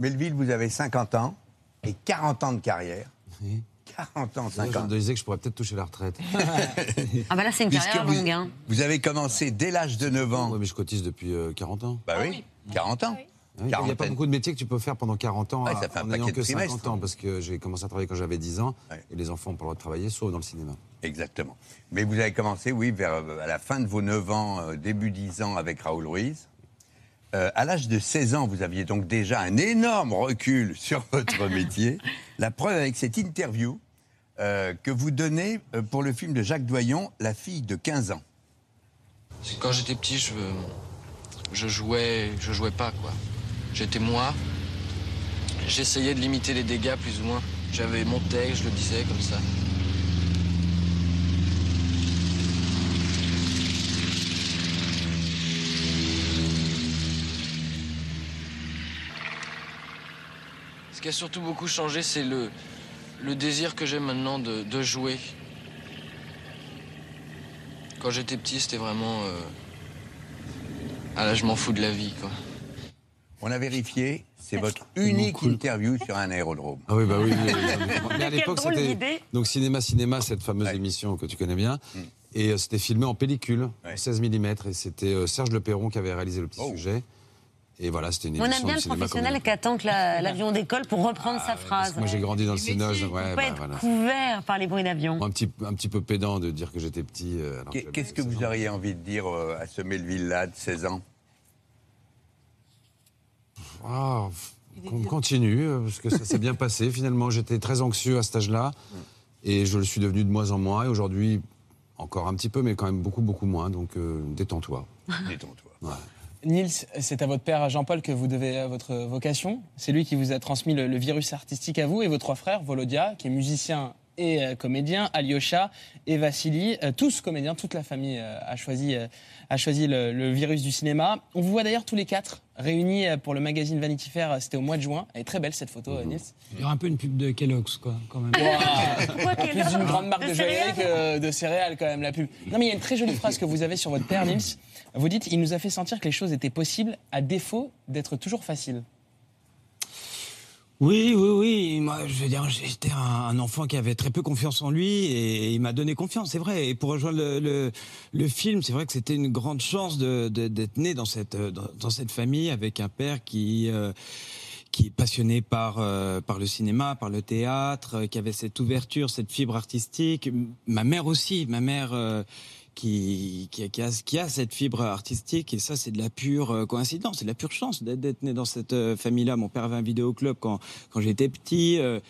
Melville, vous avez 50 ans et 40 ans de carrière. 40 ans, Moi, 50 je me disais que je pourrais peut-être toucher la retraite. Ah bah là, c'est une Puisque carrière vous, longue. Hein. vous avez commencé dès l'âge de 9 ans. Oui, mais je cotise depuis euh, 40 ans. Bah oui, 40 ans. Ah oui, Il n'y a pas beaucoup de métiers que tu peux faire pendant 40 ans Ouais, ça fait un en n'ayant paquet de que 50 trimestres. ans, parce que j'ai commencé à travailler quand j'avais 10 ans, et les enfants n'ont pas le droit de travailler, sauf dans le cinéma. Exactement. Mais vous avez commencé, oui, vers, euh, à la fin de vos 9 ans, euh, début 10 ans avec Raoul Ruiz. Euh, à l'âge de 16 ans, vous aviez donc déjà un énorme recul sur votre métier. La preuve avec cette interview euh, que vous donnez euh, pour le film de Jacques Doyon, La fille de 15 ans. Quand j'étais petit, je, je jouais, je jouais pas quoi. J'étais moi. J'essayais de limiter les dégâts plus ou moins. J'avais mon texte, je le disais comme ça. Ce qui a surtout beaucoup changé, c'est le, le désir que j'ai maintenant de, de jouer. Quand j'étais petit, c'était vraiment. euh, Ah là, je m'en fous de la vie, quoi. On a vérifié, c'est votre unique interview sur un aérodrome. Ah oui, bah oui. oui, oui. Mais à l'époque, c'était donc Cinéma Cinéma, cette fameuse émission que tu connais bien. Mm. Et euh, c'était filmé en pellicule, en 16 mm. Et c'était euh, Serge Le Perron qui avait réalisé le petit Oh. sujet. Et voilà, c'était une On aime bien le professionnel qui attend que la- l'avion décolle pour reprendre sa phrase. Moi, j'ai grandi dans le. On Ouais, bah, être voilà. couvert par les bruits d'avion. Un petit, un petit peu pédant de dire que j'étais petit. euh, Qu'est-ce que 16 vous auriez envie de dire euh, à ce Melville-là de 16 ans? Ah, On continue, euh, parce que ça s'est bien passé. Finalement, j'étais très anxieux à cet âge-là. Et je le suis devenu de moins en moins. Et aujourd'hui, encore un petit peu, mais quand même beaucoup, beaucoup moins. Donc, euh, détends-toi. Détends-toi. Ouais. Nils, c'est à votre père Jean-Paul que vous devez euh, votre vocation. C'est lui qui vous a transmis le, le virus artistique à vous et vos trois frères, Volodia, qui est musicien et euh, comédien, Alyosha et Vassili, euh, tous comédiens, toute la famille euh, a choisi, euh, a choisi le, le virus du cinéma. On vous voit d'ailleurs tous les quatre réunis euh, pour le magazine Vanity Fair, c'était au mois de juin. Elle est très belle cette photo, euh, Nils. Il y aura un peu une pub de Kellogg's, quoi, quand même. Plus une grande marque de joaillerie que de céréales, quand même, la pub. Non, mais il y a une très jolie phrase que vous avez sur votre père, Nils. Vous dites Il nous a fait sentir que les choses étaient possibles à défaut d'être toujours faciles. Oui, oui, oui. Moi, je veux dire, j'étais un, enfant qui avait très peu confiance en lui et il m'a donné confiance, c'est vrai. Et pour rejoindre le, film, c'est vrai que c'était une grande chance de- de- d'être né dans cette, dans, cette famille avec un père qui... euh, qui est passionné par euh, par le cinéma, par le théâtre, qui avait cette ouverture, cette fibre artistique. Ma mère aussi, ma mère euh, qui a, cette fibre artistique et ça c'est de la pure euh, coïncidence, c'est de la pure chance d'être né dans cette euh, famille-là. Mon père avait un vidéoclub quand j'étais petit. euh,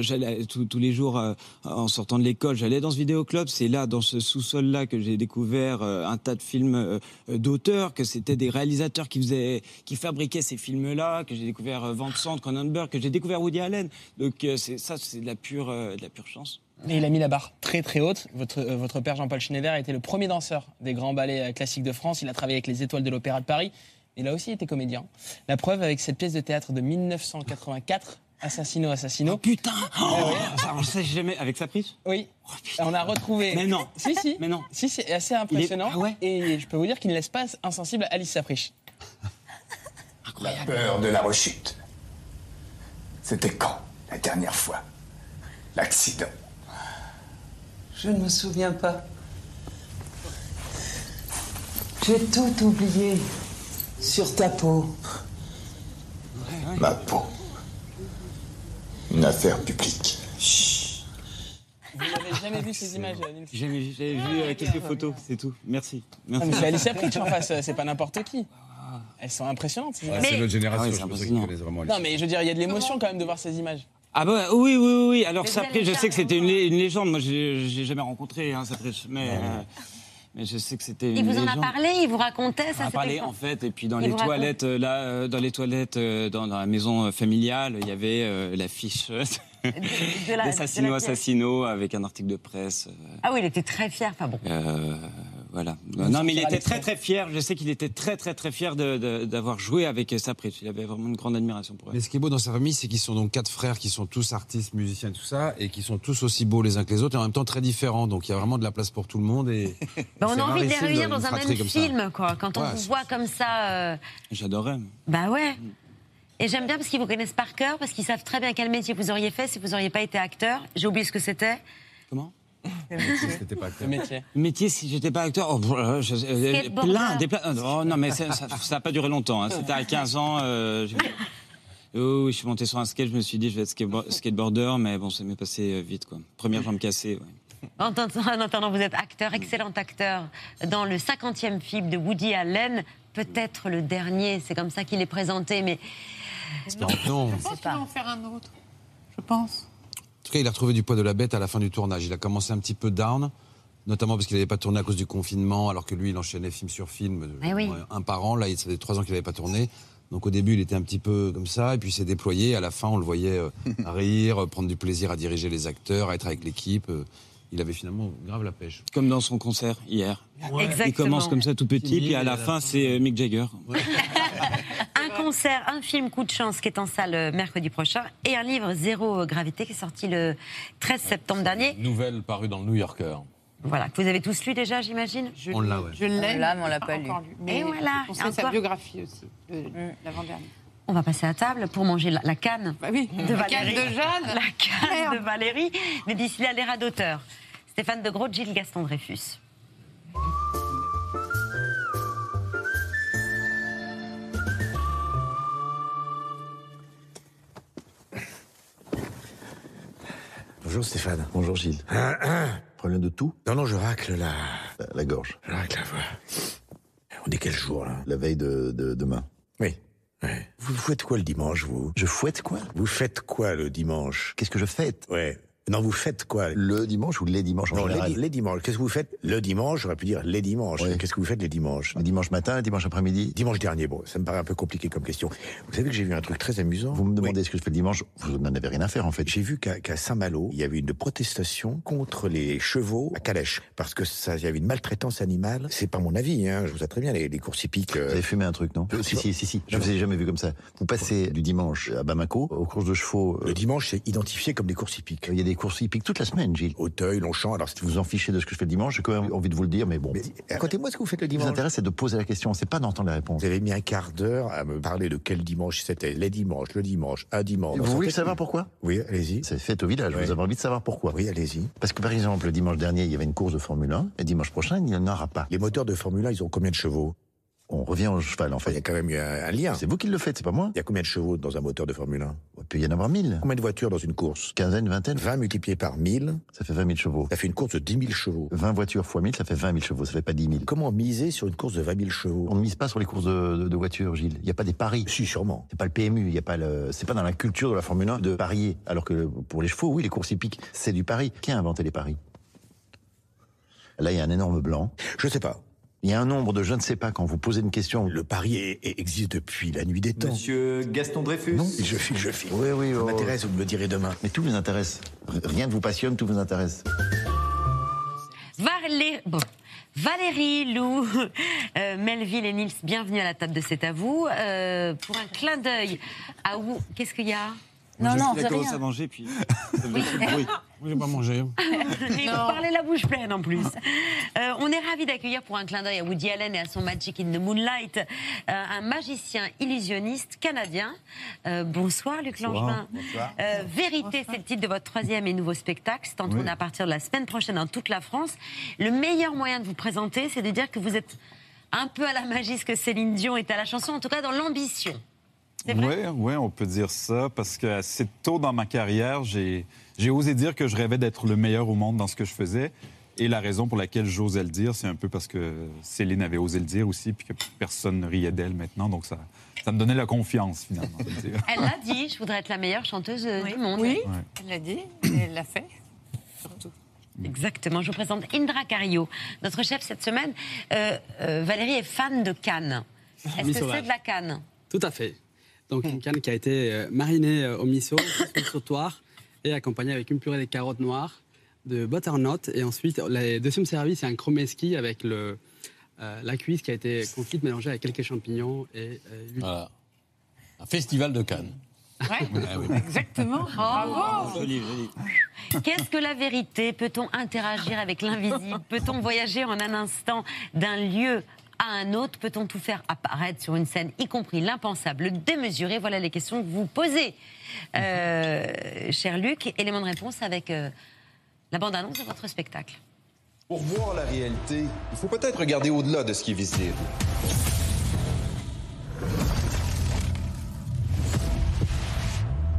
j'allais tous les jours en sortant de l'école, j'allais dans ce vidéoclub. C'est là, dans ce sous-sol-là, que j'ai découvert un tas de films d'auteurs, que c'était des réalisateurs qui fabriquaient ces films-là, que j'ai découvert Van Sant, Cronenberg, que j'ai découvert Woody Allen. Donc c'est ça, c'est de la pure chance. Et il a mis la barre très très haute. Votre, euh, votre père Jean-Paul Schneider a été le premier danseur des grands ballets euh, classiques de France. Il a travaillé avec les étoiles de l'Opéra de Paris. Il a aussi été comédien. La preuve avec cette pièce de théâtre de 1984, Assassino Assassino. Oh, putain ouais. On sait jamais avec sa prise Oui. on a retrouvé. Mais non. Si si. Mais non. Si c'est assez impressionnant. Est- ah ouais? Et je peux vous dire qu'il ne laisse pas insensible Alice Sapriche. La peur de la rechute. C'était quand, la dernière fois? L'accident. Je ne me souviens pas. J'ai tout oublié sur ta peau. Ma peau. Une affaire publique. Vous n'avez jamais vu ces images, Nils J'ai j'ai vu euh, quelques photos, c'est tout. Merci. Ah, Merci. mais c'est Alice Sapriche en face, c'est pas n'importe qui. Elles sont impressionnantes. ces Ouais, images. c'est notre génération, Ah oui, je pense qu'ils impressionnant. connaissent vraiment Non, mais je veux dire, il y a de l'émotion quand même de voir ces images. Ah bah oui, oui, oui. Alors allez je sais que c'était une, lé- une légende. Moi, j'ai j'ai jamais rencontré hein, mais, euh, mais je sais que c'était une Il vous en a parlé, il vous racontait On ça a c'était parlé quoi en fait, et puis dans Il les toilettes, euh, là, euh, dans les toilettes, euh, dans, dans la maison familiale, il y avait euh, l'affiche de la- d'Assassino de la pièce. Assassino avec un article de presse. Ah oui, il était très fier. Enfin bon. Voilà. Vous Non, mais il était très très fier. Je sais qu'il était très très très fier d'avoir joué avec Sapriche. Il avait vraiment une grande admiration pour elle. Mais ce qui est beau dans sa famille, c'est qu'ils sont donc quatre frères qui sont tous artistes, musiciens tout ça, et qui sont tous aussi beaux les uns que les autres, et en même temps très différents. Donc il y a vraiment de la place pour tout le monde. Et Ben, on c'est a envie de les réunir dans un même film, quoi. Quand on Ouais, vous voit comme ça. euh, J'adorais. Bah ouais. Et j'aime bien parce qu'ils vous connaissent par cœur, parce qu'ils savent très bien quel métier vous auriez fait si vous n'auriez pas été acteur. J'ai oublié ce que c'était. Comment? Pas Le métier. Si j'étais pas acteur, oh, euh, je- euh, Skateboarder. plein, des plein. Oh, non, mais ça n'a pas duré longtemps. hein. C'était à 15 ans. euh, Oh, oui, je suis monté sur un skate, je me suis dit, je vais être skatebo- skateboarder, mais bon, ça m'est passé euh, vite, quoi. Première jambe cassée, ouais. En attendant, en attendant, vous êtes acteur, excellent acteur, dans le 50e film de Woody Allen, peut-être le dernier, c'est comme ça qu'il est présenté, mais Non. Je pense qu'il va en faire un autre. Je pense. En tout cas, il a retrouvé du poids de la bête à la fin du tournage. Il a commencé un petit peu down, notamment parce qu'il n'avait pas tourné à cause du confinement, alors que lui, il enchaînait film sur film, euh, Eh oui. un par an. Là, il ça faisait trois ans qu'il n'avait pas tourné. Donc au début, il était un petit peu comme ça, et puis il s'est déployé. À la fin, on le voyait euh, rire, prendre du plaisir à diriger les acteurs, à être avec l'équipe. Euh, Il avait finalement grave la pêche. Comme dans son concert hier. Ouais. Il commence comme ça tout petit, puis à la fin, c'est Mick Jagger. concert, un film Coup de chance qui est en salle euh, mercredi prochain, et un livre Zéro Gravité qui est sorti le 13 septembre dernier. Nouvelle parue dans le New Yorker. Voilà, que vous avez tous lu déjà, j'imagine On l'a, ouais. Je l'ai. On l'a, mais on l'a pas encore lu. Mais Et voilà, On sait sa biographie aussi, le- l'avant-dernier. On va passer à table pour manger la, la canne oui, de la canne de Jeanne. La canne de Valérie, mais d'ici là, les rats d'auteur. Stéphane de Gros, Gilles Gaston Dreyfus. Bonjour Stéphane. Bonjour Gilles. Problème de tout? Non, non, je racle la... La, gorge. Je racle la voix. On est quel jour là? La veille de, de demain. Oui. Vous faites quoi le dimanche, vous? Je fouette quoi? Vous faites quoi le dimanche? Qu'est-ce que je fête? Ouais. Non, vous faites quoi? Le dimanche ou les dimanches en Non, les, général di- les dimanches. Qu'est-ce que vous faites? Le dimanche J'aurais pu dire les dimanches. Qu'est-ce que vous faites les dimanches? Le dimanche matin, le dimanche après-midi? Dimanche dernier, bon, ça me paraît un peu compliqué comme question. Vous savez que j'ai vu un truc très amusant. Vous me demandez ce que je fais le dimanche, vous n'en avez rien à faire en fait. J'ai vu qu'à Saint-Malo, il y avait une protestation contre les chevaux à Calèche. Parce que ça, il y avait une maltraitance animale. C'est pas mon avis, hein. Je vous sais très bien, les, les courses hippiques. euh, Vous avez fumé un truc, non? Si, si, si, si. Je vous ai jamais vu comme ça. Vous passez du dimanche à Bamako aux courses de chevaux. euh, Le dimanche, c'est identifié comme des courses hippiques. Il y a des courses hippiques toute la semaine, Gilles. Auteuil, Longchamp, alors Si vous en fichez de ce que je fais le dimanche, j'ai quand même envie de vous le dire, mais bon. Racontez-moi ce que vous faites le Ce qui vous dimanche. intéresse, c'est de poser la question, c'est pas d'entendre la réponse. Vous avez mis un quart d'heure à me parler de quel dimanche c'était. Les dimanches, le dimanche, un dimanche. Vous voulez savoir pourquoi Oui, allez-y. C'est fait au village, Ouais. vous avez envie de savoir pourquoi. Oui, allez-y. Parce que par exemple, le dimanche dernier, il y avait une course de Formule 1, et dimanche prochain, il n'y en aura pas. Les moteurs de Formule 1, ils ont combien de chevaux? On revient au cheval, en Enfin, il y fait. a quand même eu un, un lien. C'est vous qui le faites, c'est pas moi. Il y a combien de chevaux dans un moteur de Formule 1 Il peut y en avoir mille. Combien de voitures dans une course? Quinzaine, vingtaine, 20 multiplié par 1000, ça fait 20 000 chevaux. ça fait une course de 10 000 chevaux. 20 voitures fois 1000, ça fait 20 000 chevaux, ça fait pas 10 000. Comment miser sur une course de 20 000 chevaux? On ne mise pas sur les courses de, de- de voitures, Gilles. Il n'y a pas des paris. Si, sûrement. C'est pas le PMU, il y a pas le, c'est pas dans la culture de la Formule 1 de parier. Alors que pour les chevaux, oui, les courses hippiques, c'est du pari. Qui a inventé les paris? Là, il y a un énorme blanc. Je sais pas. Il y a un nombre de je ne sais pas quand vous posez une question. Le pari est- existe depuis la nuit des temps. Monsieur Gaston Dreyfus Non, je file, je file. Oui, oui, Ça oh. m'intéresse, vous me le direz demain. Mais tout vous intéresse. Rien ne vous passionne, tout vous intéresse. Valé- bon. Valérie, Lou, euh, Melville et Nils, bienvenue à la table de C'est à vous. Euh, pour un clin d'œil à où Qu'est-ce qu'il y a? Non, non, c'est rien. à manger, puis. ça me fait le bruit. Moi, j'ai pas mangé. Et vous parlez la bouche pleine en plus. Euh, on est ravis d'accueillir pour un clin d'œil à Woody Allen et à son Magic in the Moonlight euh, un magicien illusionniste canadien. Euh, bonsoir Luc Langevin. Euh, Vérité, c'est le titre de votre troisième et nouveau spectacle. C'est en tournée à partir de la semaine prochaine dans toute la France. Le meilleur moyen de vous présenter, c'est de dire que vous êtes un peu à la magie ce que Céline Dion est à la chanson, en tout cas dans l'ambition. Oui, oui, on peut dire ça, parce que assez tôt dans ma carrière, j'ai j'ai osé dire que je rêvais d'être le meilleur au monde dans ce que je faisais. Et la raison pour laquelle j'osais le dire, c'est un peu parce que Céline avait osé le dire aussi, puis que personne ne riait d'elle maintenant. Donc ça, ça me donnait la confiance, finalement. de le dire. Elle l'a dit, je voudrais être la meilleure chanteuse euh, du monde. Oui, Ouais. elle l'a dit, et elle l'a fait. Surtout. Exactement. Je vous présente Indra Carillo, notre chef cette semaine. Euh, euh, Valérie est fan de Cannes. Est-ce que c'est de la Cannes? Tout à fait. Donc une canne qui a été euh, marinée euh, au miso, sur le sautoir, et accompagnée avec une purée de carottes noires, de butternut, et ensuite le deuxième service c'est un chromeski avec le, euh, la cuisse qui a été confite mélangée avec quelques champignons et euh. Voilà. Un festival de Cannes. Ouais, exactement. Bravo. Joli, joli. Qu'est-ce que la vérité? Peut-on interagir avec l'invisible? Peut-on voyager en un instant d'un lieu à un autre Peut-on tout faire apparaître sur une scène, y compris l'impensable, le démesuré Voilà les questions que vous posez, euh, cher Luc. Élément de réponse avec euh, la bande-annonce de votre spectacle. Pour voir la réalité, il faut peut-être regarder au-delà de ce qui est visible.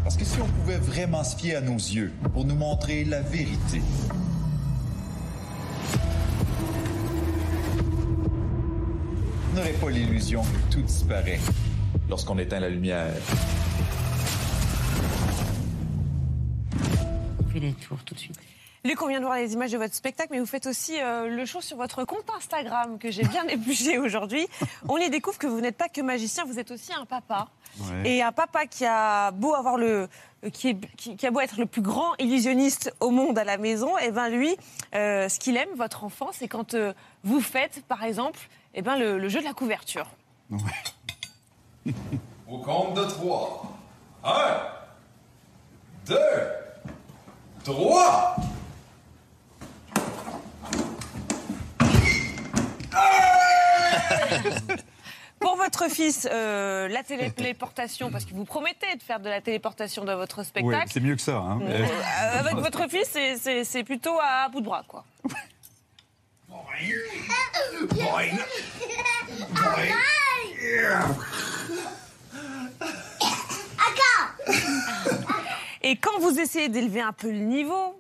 Parce que si on pouvait vraiment se fier à nos yeux pour nous montrer la vérité, n'aurait pas l'illusion que tout disparaît lorsqu'on éteint la lumière. On fait les tours tout de suite. Luc, on vient de voir les images de votre spectacle, mais vous faites aussi euh, le show sur votre compte Instagram que j'ai bien épluché aujourd'hui. On y découvre que vous n'êtes pas que magicien, vous êtes aussi un papa. Ouais. Et un papa qui a beau avoir le, qui, est- qui- qui a beau être le plus grand illusionniste au monde à la maison, et ben lui, euh, ce qu'il aime, votre enfant, c'est quand euh, vous faites, par exemple, et ben le, le jeu de la couverture. Au compte de trois. Un, deux, trois. Pour votre fils, euh, la téléportation, parce que vous promettez de faire de la téléportation dans votre Oui, spectacle. c'est mieux que ça. Hein. Euh, avec votre fils, c'est plutôt à bout de bras, quoi. Et quand vous essayez d'élever un peu le niveau,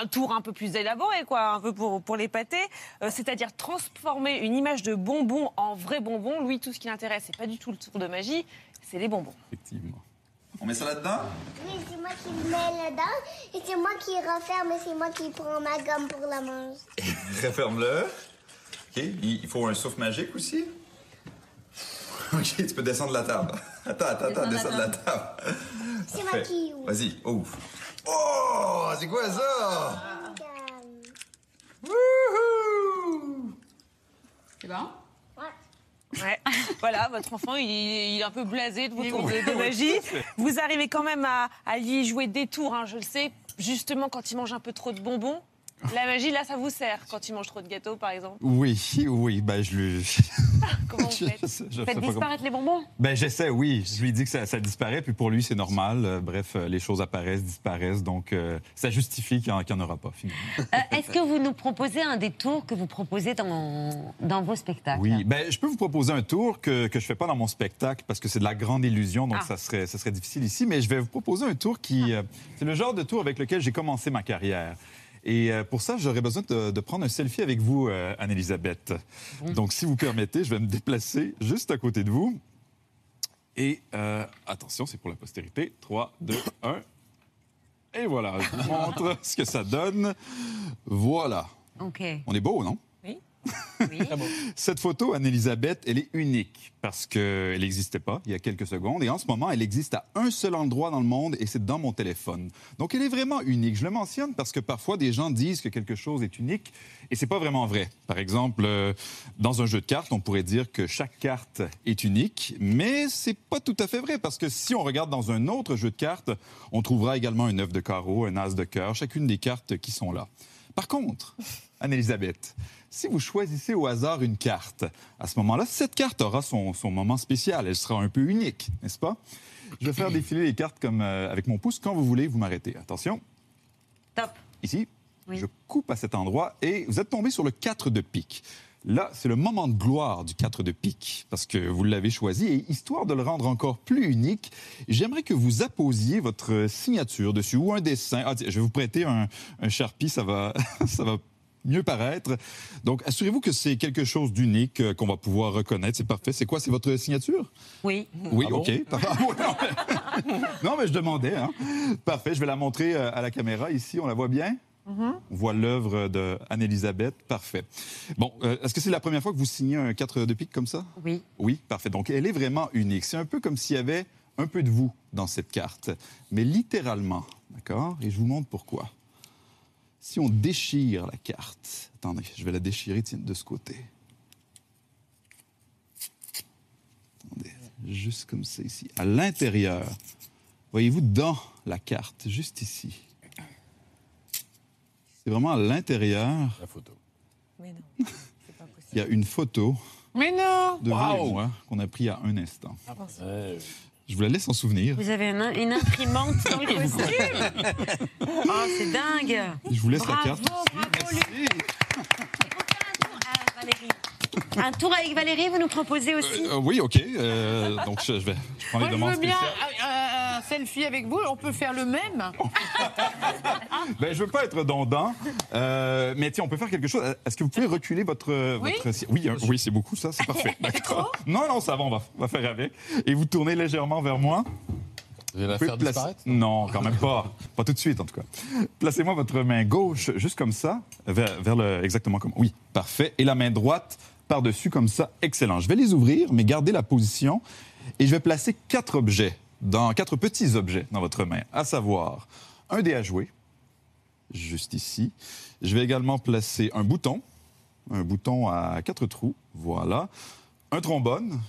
un tour un peu plus élaboré, quoi, un peu pour, pour l'épater. Euh, C'est-à-dire transformer une image de bonbon en vrai bonbon. Lui, tout ce qui l'intéresse, c'est pas du tout le tour de magie, c'est les bonbons. Effectivement. On met ça là-dedans? Oui, c'est moi qui le mets là-dedans et c'est moi qui referme et c'est moi qui prends ma gomme pour la manger. Referme-le. OK. Il faut un souffle magique aussi? OK, tu peux descendre de la table. Attends, attends, attends, Descends de la table. C'est moi qui ouvre. Vas-y, ouvre. Oh, c'est quoi ça? C'est bon? Ouais. voilà, votre enfant, il, il est un peu blasé de vos tours de, de magie. Vous arrivez quand même à, à y jouer des tours, hein, je le sais. Justement, quand il mange un peu trop de bonbons, la magie, là, ça vous sert. Quand il mange trop de gâteaux, par exemple. Oui, oui, ben je lui. Comment vous faites je Faites comment- disparaître les bonbons Ben j'essaie, oui. Je lui dis que ça, ça disparaît, puis pour lui c'est normal. Euh, bref, euh, les choses apparaissent, disparaissent, donc euh, ça justifie qu'il n'y en, aura pas finalement. Euh, Est-ce que vous nous proposez un des tours que vous proposez dans, dans vos spectacles Oui, ben je peux vous proposer un tour que que je fais pas dans mon spectacle parce que c'est de la grande illusion, donc Ah. ça serait ça serait difficile ici. Mais je vais vous proposer un tour qui euh, c'est le genre de tour avec lequel j'ai commencé ma carrière. Et euh, pour ça, j'aurais besoin de, de prendre un selfie avec vous, euh, Anne-Elisabeth. Donc, si vous permettez, je vais me déplacer juste à côté de vous. Et euh, attention, c'est pour la postérité. 3, 2, 1. Et voilà, je vous montre ce que ça donne. Voilà. Ok. On est beau, non? Oui. Cette photo, Anne-Elisabeth, elle est unique parce qu'elle n'existait pas il y a quelques secondes. Et en ce moment, elle existe à un seul endroit dans le monde et c'est dans mon téléphone. Donc, elle est vraiment unique. Je le mentionne parce que parfois, des gens disent que quelque chose est unique et c'est pas vraiment vrai. Par exemple, euh, dans un jeu de cartes, on pourrait dire que chaque carte est unique, mais c'est pas tout à fait vrai parce que si on regarde dans un autre jeu de cartes, on trouvera également un œuf de carreau, un as de cœur, chacune des cartes qui sont là. Par contre, Anne-Elisabeth, si vous choisissez au hasard une carte, à ce moment-là, cette carte aura son, son moment spécial. Elle sera un peu unique, n'est-ce pas? Je vais faire défiler les cartes comme euh, avec mon pouce. Quand vous voulez, vous m'arrêtez. Attention. Top. Ici, Oui. je coupe à cet endroit et vous êtes tombé sur le 4 de pique. Là, c'est le moment de gloire du 4 de pique parce que vous l'avez choisi et histoire de le rendre encore plus unique, j'aimerais que vous apposiez votre signature dessus ou un dessin. Ah, tiens, je vais vous prêter un, un Sharpie, ça va, ça va mieux paraître. Donc, assurez-vous que c'est quelque chose d'unique euh, qu'on va pouvoir reconnaître. C'est parfait. C'est quoi? C'est votre signature? Oui. Oui, Ah bon? OK. Ah, ouais, non, mais... non, mais je demandais. Hein. Parfait. Je vais la montrer euh, à la caméra ici. On la voit bien? On voit l'œuvre de Anne-Elisabeth. Parfait. Bon, euh, est-ce que c'est la première fois que vous signez un 4 de pique comme ça? Oui. Oui, parfait. Donc, elle est vraiment unique. C'est un peu comme s'il y avait un peu de vous dans cette carte, mais littéralement, d'accord? Et je vous montre pourquoi. Si on déchire la carte, attendez, je vais la déchirer tiens, de ce côté. Attendez, juste comme ça ici. À l'intérieur, voyez-vous dans la carte, juste ici. C'est vraiment à l'intérieur. La photo. Mais non. Il y a une photo Mais non de vous et moi qu'on a pris à un instant. Je vous la laisse en souvenir. Vous avez une, une imprimante dans le costume Oh, c'est dingue Je vous laisse la Bravo, carte. bravo, Luc. Valérie. Un tour avec Valérie, vous nous proposez aussi Euh, oui, OK. Euh, donc, je, je vais je prends Moi, les je demandes veux bien spéciales. Selfie avec vous. On peut faire le même. Ben, je veux pas être redondant, euh, mais tiens, on peut faire quelque chose. Est-ce que vous pouvez reculer votre... Oui. votre... Oui, hein, oui c'est beaucoup, ça, c'est parfait. D'accord. Non, non, ça va, on va, on va faire avec. Et vous tournez légèrement vers moi. Vous allez la faire placer- disparaître? Non, quand même pas. Pas tout de suite, en tout cas. Placez-moi votre main gauche juste comme ça, vers, vers le... Exactement comme... Oui, parfait. Et la main droite par-dessus comme ça. Excellent. Je vais les ouvrir, mais gardez la position. Et je vais placer quatre objets, dans, quatre petits objets dans votre main, à savoir un dé à jouer, juste ici. Je vais également placer un bouton, un bouton à quatre trous, voilà. Un trombone,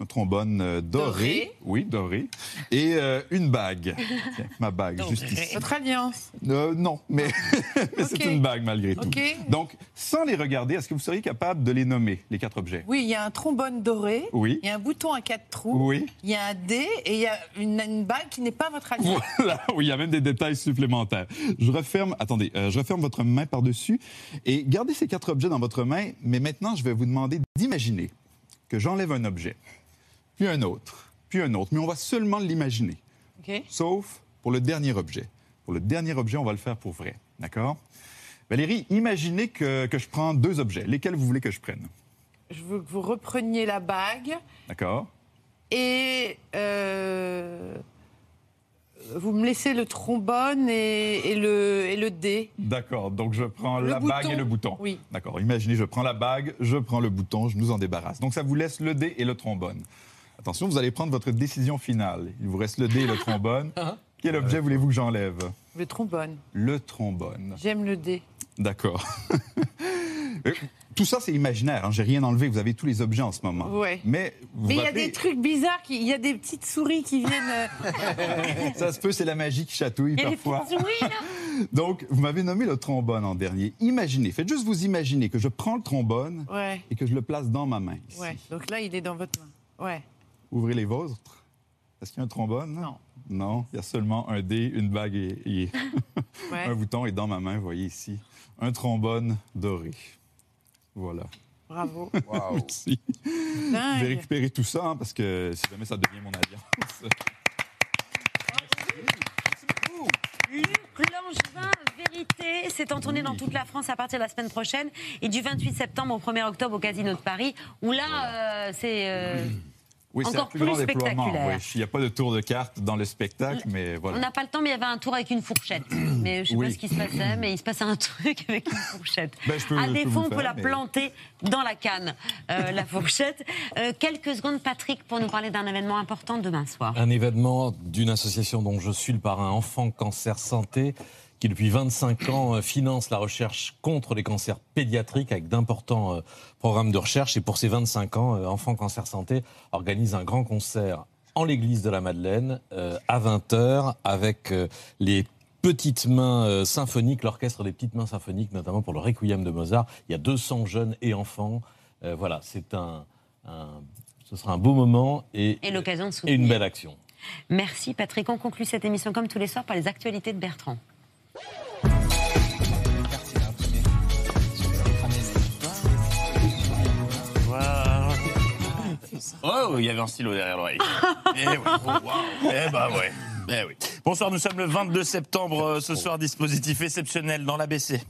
un trombone euh, doré, Doré. oui, doré, et euh, une bague. Tiens, ma bague, juste ici. Votre alliance. Euh, non, mais, mais c'est une bague malgré tout. Ok. Donc, sans les regarder, est-ce que vous seriez capable de les nommer, les quatre objets? Oui, il y a un trombone doré. Oui. Il y a un bouton à quatre trous. Oui. Il y a un dé et il y a une, une bague qui n'est pas votre alliance. Voilà, oui, il y a même des détails supplémentaires. Je referme, attendez, euh, je referme votre main par-dessus et gardez ces quatre objets dans votre main, mais maintenant, je vais vous demander d'imaginer que j'enlève un objet, puis un autre, puis un autre, mais on va seulement l'imaginer. Sauf pour le dernier objet. Pour le dernier objet, on va le faire pour vrai. D'accord? Valérie, imaginez que, que je prends deux objets. Lesquels vous voulez que je prenne? Je veux que vous repreniez la bague D'accord et euh, vous me laissez le trombone et, et le, et le dé. D'accord, donc je prends Le la bague et le bouton. Oui. D'accord, imaginez, je prends la bague, je prends le bouton, je nous en débarrasse. Donc ça vous laisse le dé et le trombone. Attention, vous allez prendre votre décision finale. Il vous reste le dé et le trombone. Quel objet voulez-vous que j'enlève Le trombone. Le trombone. J'aime le dé. D'accord. Euh, Tout ça, c'est imaginaire. Hein. J'ai rien enlevé. Vous avez tous les objets en ce moment. Ouais. Mais il y a des trucs bizarres, qui- il y a des petites souris qui viennent. euh, Ça se peut, c'est la magie qui chatouille Il y a des parfois. petites souris, là. Donc, vous m'avez nommé le trombone en dernier. Imaginez, faites juste vous imaginer que je prends le trombone Ouais, et que je le place dans ma main. ici. ouais. Donc là, il est dans votre main. Ouais. Ouvrez les vôtres. Est-ce qu'il y a un trombone? Non. Non, il y a seulement un dé, une bague et, et Ouais. un bouton. Et dans ma main, vous voyez ici, un trombone doré. Voilà. Bravo. Merci. Je vais récupérer tout ça hein, parce que si jamais ça devient mon alliance. Luc Langevin, Vérité, c'est en tournée dans toute la France à partir de la semaine prochaine et du 28 septembre au 1er octobre au Casino de Paris, où là, euh, c'est euh, Oui, c'est un encore plus, plus, grand déploiement. spectaculaire. oui. Il n'y a pas de tour de carte dans le spectacle, mais On voilà. n'a pas le temps, mais il y avait un tour avec une fourchette. Mais je sais Oui. pas ce qui se passait, mais il se passait un truc avec une fourchette. Ben, je peux- à défaut, on peut faire, la mais- planter dans la canne, euh, la fourchette. Euh, quelques secondes, Patrick, pour nous parler d'un événement important demain soir. Un événement d'une association dont je suis le parrain, Enfants Cancer Santé, qui depuis 25 ans euh, finance la recherche contre les cancers pédiatriques avec d'importants euh, programmes de recherche. Et pour ces 25 ans, euh, Enfants Cancer Santé organise un grand concert en l'église de la Madeleine à 20h avec les petites mains symphoniques, l'orchestre des petites mains symphoniques, notamment pour le Requiem de Mozart. Il y a 200 jeunes et enfants. Voilà, c'est un, un- ce sera un beau moment et, Et l'occasion de et soutenir. une belle action. Merci, Patrick. On conclut cette émission comme tous les soirs par les actualités de Bertrand. Oh, il y avait un stylo derrière l'oreille. eh oui. Eh bah. Eh oui. Bonsoir, nous sommes le 22 septembre. euh, Ce soir, dispositif exceptionnel dans l'ABC.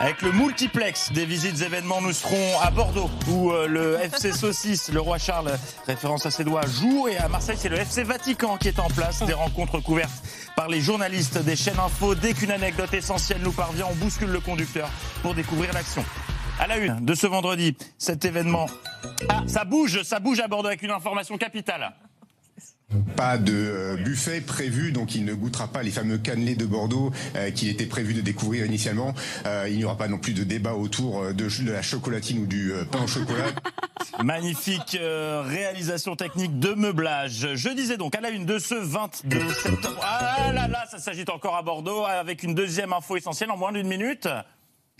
Avec le multiplex des visites événements, nous serons à Bordeaux, où euh, le FC Saucisse, le roi Charles, référence à ses doigts, joue. Et à Marseille, c'est le FC Vatican qui est en place. Des rencontres couvertes par les journalistes des chaînes info. Dès qu'une anecdote essentielle nous parvient, on bouscule le conducteur pour découvrir l'action. À la une de ce vendredi, cet événement. Ah, ça bouge, ça bouge à Bordeaux avec une information capitale. Pas de euh, buffet prévu, donc il ne goûtera pas les fameux cannelés de Bordeaux euh, qu'il était prévu de découvrir initialement. Euh, il n'y aura pas non plus de débat autour de, de la chocolatine ou du euh, pain au chocolat. Magnifique réalisation technique de meublage. Je disais donc à la une de ce 22 septembre. Ah là là, ça s'agit encore à Bordeaux avec une deuxième info essentielle en moins d'une minute.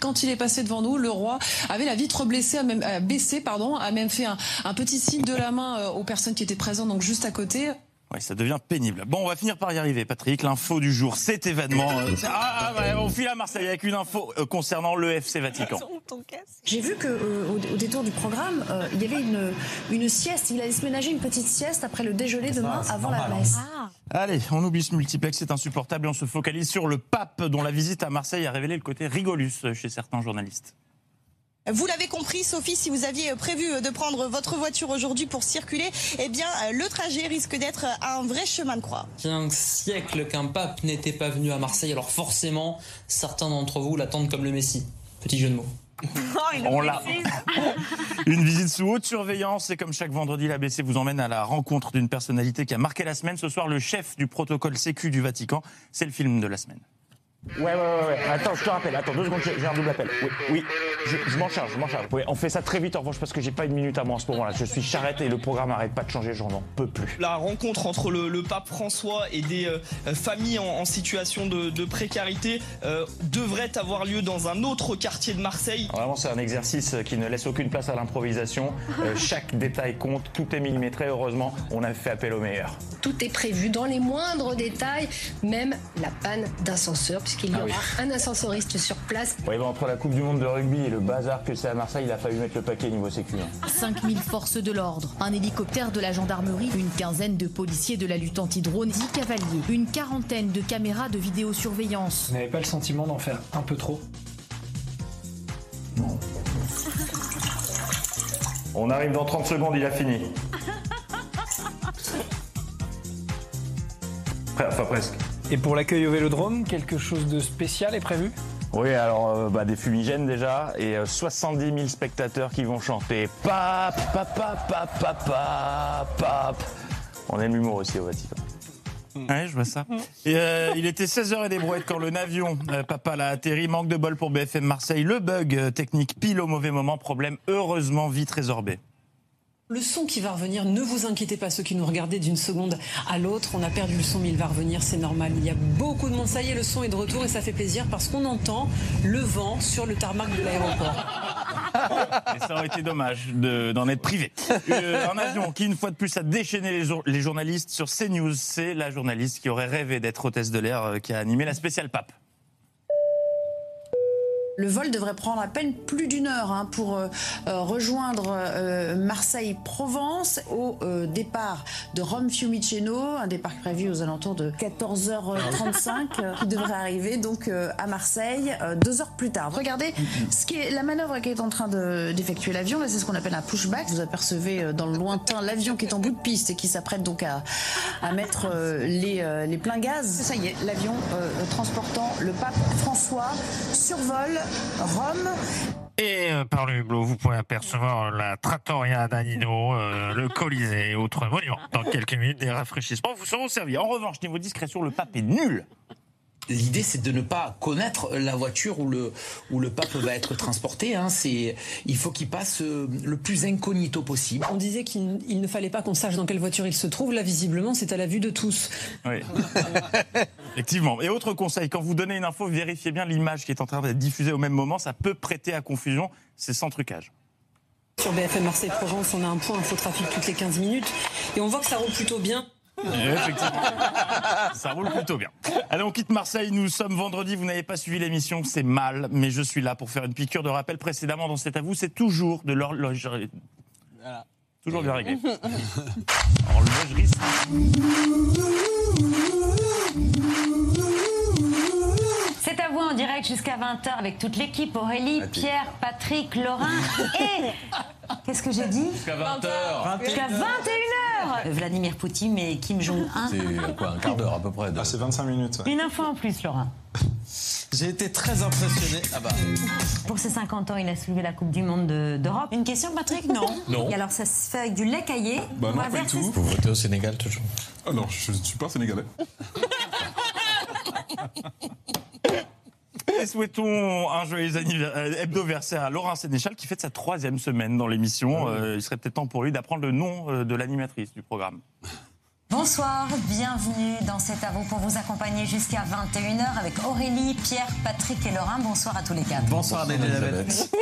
Quand il est passé devant nous, le roi avait la vitre blessée, euh, baissée, pardon, a même fait un, un petit signe de la main euh, aux personnes qui étaient présentes, donc juste à côté. Oui, ça devient pénible. Bon, on va finir par y arriver, Patrick. L'info du jour, cet événement. ah, ah, ouais, on file à Marseille avec une info euh, concernant le FC Vatican. J'ai vu que euh, au, au détour du programme, euh, il y avait une, une sieste. Il allait se ménager une petite sieste après le déjeuner demain avant la messe. Allez, on oublie ce multiplex, c'est insupportable et on se focalise sur le pape dont la visite à Marseille a révélé le côté rigolus chez certains journalistes. Vous l'avez compris, Sophie, si vous aviez prévu de prendre votre voiture aujourd'hui pour circuler, eh bien, le trajet risque d'être un vrai chemin de croix. Il y a un siècle qu'un pape n'était pas venu à Marseille, alors forcément, certains d'entre vous l'attendent comme le Messie. Petit jeu de mots. On l'a. Une visite sous haute surveillance et comme chaque vendredi, l'ABC vous emmène à la rencontre d'une personnalité qui a marqué la semaine. Ce soir, le chef du protocole Sécu du Vatican. C'est le film de la semaine. Ouais, ouais, ouais, ouais. Attends, je te rappelle. Attends, deux secondes, j'ai un double appel. Oui, oui. Je, je m'en charge, je m'en charge. Oui, on fait ça très vite en revanche parce que j'ai pas une minute à moi en ce moment-là. Je suis charrette et le programme arrête pas de changer, j'en n'en peux plus. La rencontre entre le, le pape François et des euh, euh, familles en, en situation de, de précarité euh, devrait avoir lieu dans un autre quartier de Marseille. Vraiment, c'est un exercice qui ne laisse aucune place à l'improvisation. Euh, chaque détail compte, tout est millimétré. Heureusement, on a fait appel au meilleur. Tout est prévu dans les moindres détails, même la panne d'ascenseur, puisqu'il y Ah aura oui. un ascensoriste sur place. Oui, bah, entre la Coupe du Monde de rugby et le bazar que c'est à Marseille, il a fallu mettre le paquet niveau sécu. hein. 5000 forces de l'ordre, un hélicoptère de la gendarmerie, une quinzaine de policiers de la lutte anti-drone, 10 cavaliers, une quarantaine de caméras de vidéosurveillance. Vous n'avez pas le sentiment d'en faire un peu trop? On arrive dans 30 secondes, il a fini. Enfin presque. Et pour l'accueil au Vélodrome, quelque chose de spécial est prévu? Oui, alors euh, bah, des fumigènes déjà et euh, 70 000 spectateurs qui vont chanter pap, pap, pap, pap, pap, pap, pap. On aime l'humour aussi au Vatican. Ouais, je vois ça. Et, euh, il était 16h et des brouettes quand le Navion, euh, papa l'a atterri. Manque de bol pour BFM Marseille. Le bug euh, technique pile au mauvais moment. Problème heureusement vite résorbé. Le son qui va revenir, ne vous inquiétez pas, ceux qui nous regardaient d'une seconde à l'autre, on a perdu le son, mais il va revenir, c'est normal. Il y a beaucoup de monde, ça y est, le son est de retour et ça fait plaisir parce qu'on entend le vent sur le tarmac de l'aéroport. Et ça aurait été dommage de- d'en être privé. Euh, un avion qui, une fois de plus, a déchaîné les, les journalistes sur CNews. C'est la journaliste qui aurait rêvé d'être hôtesse de l'air euh, qui a animé la spéciale pape. Le vol devrait prendre à peine plus d'une heure hein, pour euh, euh, rejoindre euh, Marseille-Provence au euh, départ de Rome-Fiumicino, un départ prévu aux alentours de 14h35 euh, qui devrait arriver donc euh, à Marseille euh, deux heures plus tard. Regardez ce qui est la manœuvre qui est en train de- d'effectuer l'avion. Là, c'est ce qu'on appelle un pushback. Vous apercevez euh, dans le lointain l'avion qui est en bout de piste et qui s'apprête donc à, à mettre euh, les, euh, les pleins gaz. Ça y est, l'avion euh, transportant le pape François survole Rome. Et euh, par le hublot, vous pouvez apercevoir la trattoria d'Anino, euh, le Colisée et autres monuments. Dans quelques minutes, des rafraîchissements vous seront servis. En revanche, niveau discrétion, le pape est nul. L'idée, c'est de ne pas connaître la voiture où le, où le pape va être transporté. Hein. C'est, il faut qu'il passe euh, le plus incognito possible. On disait qu'il il ne fallait pas qu'on sache dans quelle voiture il se trouve. Là, visiblement, c'est à la vue de tous. Oui. Effectivement. Et autre conseil, quand vous donnez une info, vérifiez bien l'image qui est en train d'être diffusée au même moment. Ça peut prêter à confusion. C'est sans trucage. Sur BFM Marseille-Provence, on a un point infotrafic toutes les 15 minutes et on voit que ça roule plutôt bien. Effectivement. Ça roule plutôt bien. Allez, on quitte Marseille. Nous sommes vendredi. Vous n'avez pas suivi l'émission. C'est mal. Mais je suis là pour faire une piqûre de rappel précédemment dans cet à vous. C'est toujours de l'horlogerie. Toujours bien réglé. Horlogerie. En direct jusqu'à 20h avec toute l'équipe Aurélie, Pierre, Patrick, Laurent et. Qu'est-ce que j'ai dit Jusqu'à 20h. Jusqu'à 21h Vladimir Poutine et Kim Jong-un. C'est quoi, un quart d'heure à peu près Ah, c'est 25 minutes. Une info en plus, Laurent. J'ai été très impressionné. Ah bah. Pour ses 50 ans, il a soulevé la Coupe du Monde de- d'Europe. Une question, Patrick? Non. Non. Et alors, ça se fait avec du lait caillé Bah On non, pas du tout. Vous votez au Sénégal toujours Ah non, je ne suis pas sénégalais. Et souhaitons un joyeux euh, hebdo-versaire à Laurent Sénéchal qui fête sa troisième semaine dans l'émission. Euh, il serait peut-être temps pour lui d'apprendre le nom euh, de l'animatrice du programme. Bonsoir, bienvenue dans cet à vous pour vous accompagner jusqu'à 21h avec Aurélie, Pierre, Patrick et Laurent. Bonsoir à tous les quatre. Bonsoir, Elisabeth.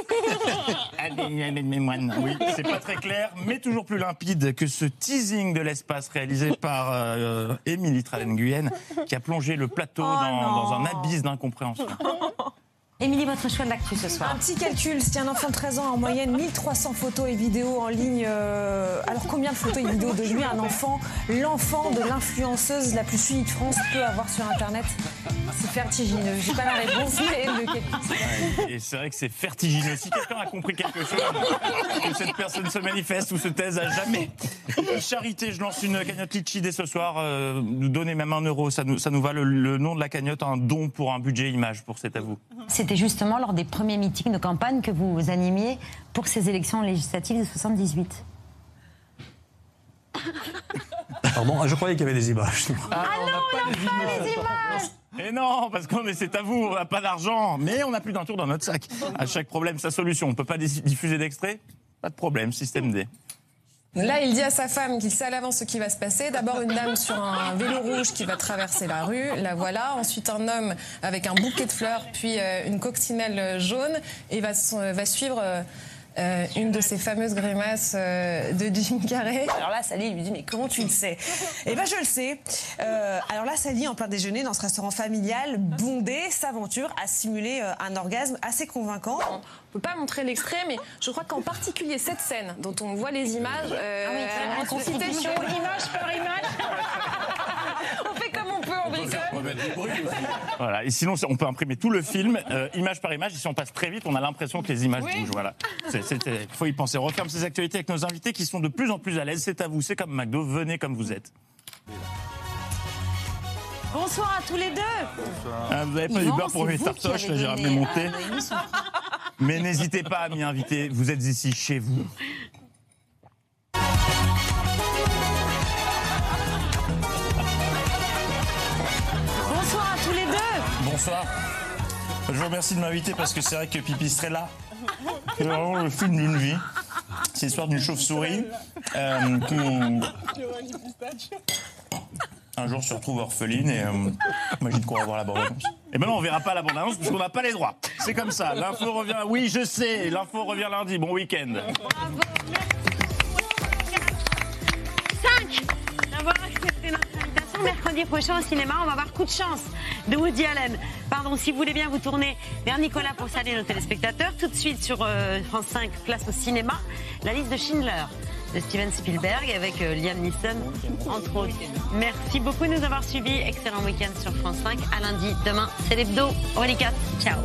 Oui, c'est pas très clair, mais toujours plus limpide que ce teasing de l'espace réalisé par euh, Émilie Trallen-Guyenne, qui a plongé le plateau Oh dans, dans un abysse d'incompréhension. Émilie, votre choix de l'actu ce soir Un petit calcul, si un enfant de 13 ans a en moyenne 1300 photos et vidéos en ligne, euh, alors combien de photos et vidéos de lui un enfant, l'enfant de l'influenceuse la plus suivie de France peut avoir sur Internet? C'est vertigineux. J'ai pas la réponse, mais le calcul. Et c'est vrai que c'est vertigineux. Si quelqu'un a compris quelque chose, que cette personne se manifeste ou se taise à jamais. Charité, je lance une cagnotte Litchi dès ce soir. euh, nous donner même un euro, ça nous, ça nous va le, le nom de la cagnotte, un don pour un budget image pour cet à vous. C'était justement lors des premiers meetings de campagne que vous animiez pour ces élections législatives de 78. Pardon, ah, je croyais qu'il y avait des images. Ah, non, on n'a pas les images Et non, parce qu'on est, c'est à vous, on n'a pas d'argent, mais on n'a plus d'un tour dans notre sac. À chaque problème, sa solution. On ne peut pas diffuser d'extrait Pas de problème, système D. Là, il dit à sa femme qu'il sait à l'avance ce qui va se passer. D'abord, une dame sur un vélo rouge qui va traverser la rue, la voilà. Ensuite, un homme avec un bouquet de fleurs, puis euh, une coccinelle jaune, et va, va suivre euh, euh, une de ces fameuses grimaces de Jim Carrey. Alors là, Sally lui dit Mais comment tu le sais? Eh ben, je le sais. Alors là, Sally, en plein déjeuner, dans ce restaurant familial, bondé, s'aventure à simuler un orgasme assez convaincant. On peut pas montrer l'extrait, mais je crois qu'en particulier cette scène dont on voit les images, euh, Ah oui, sur difficile. image par image. on fait comme on peut, on bricole. Voilà. Et sinon, on peut imprimer tout le film, euh, image par image. Et si on passe très vite, on a l'impression que les images Oui. bougent. Voilà. Il faut y penser. On referme ces actualités avec nos invités qui sont de plus en plus à l'aise. C'est à vous, c'est comme McDo. Venez comme vous êtes. Bonsoir à tous les deux. Ah, vous n'avez pas eu Yvan, beurre pour mes tartoches, avez j'ai ramené mon euh, thé. Mais n'hésitez pas à m'y inviter. Vous êtes ici chez vous. Bonsoir à tous les deux. Bonsoir. Je vous remercie de m'inviter parce que c'est vrai que Pipistrella, c'est vraiment le film d'une vie. C'est l'histoire d'une chauve-souris euh, qui un jour se retrouve orpheline et euh, imagine qu'on va voir la bande-annonce. Et maintenant on verra pas la bande-annonce parce qu'on n'a pas les droits. C'est comme ça. L'info revient. Oui, je sais. L'info revient lundi. Bon week-end. 5 d'avoir accepté notre invitation. Mercredi prochain au cinéma, on va voir Coup de chance de Woody Allen. Pardon, si vous voulez bien vous tourner vers Nicolas pour saluer nos téléspectateurs. Tout de suite sur euh, France 5, place au cinéma, la liste de Schindler de Steven Spielberg avec euh, Liam Neeson, entre autres. Merci beaucoup de nous avoir suivis. Excellent week-end sur France 5. À lundi, demain, c'est l'hebdo. Aurélie Cat. Ciao.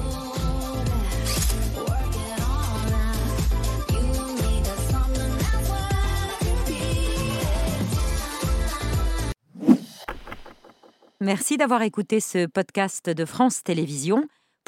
Merci d'avoir écouté ce podcast de France Télévisions.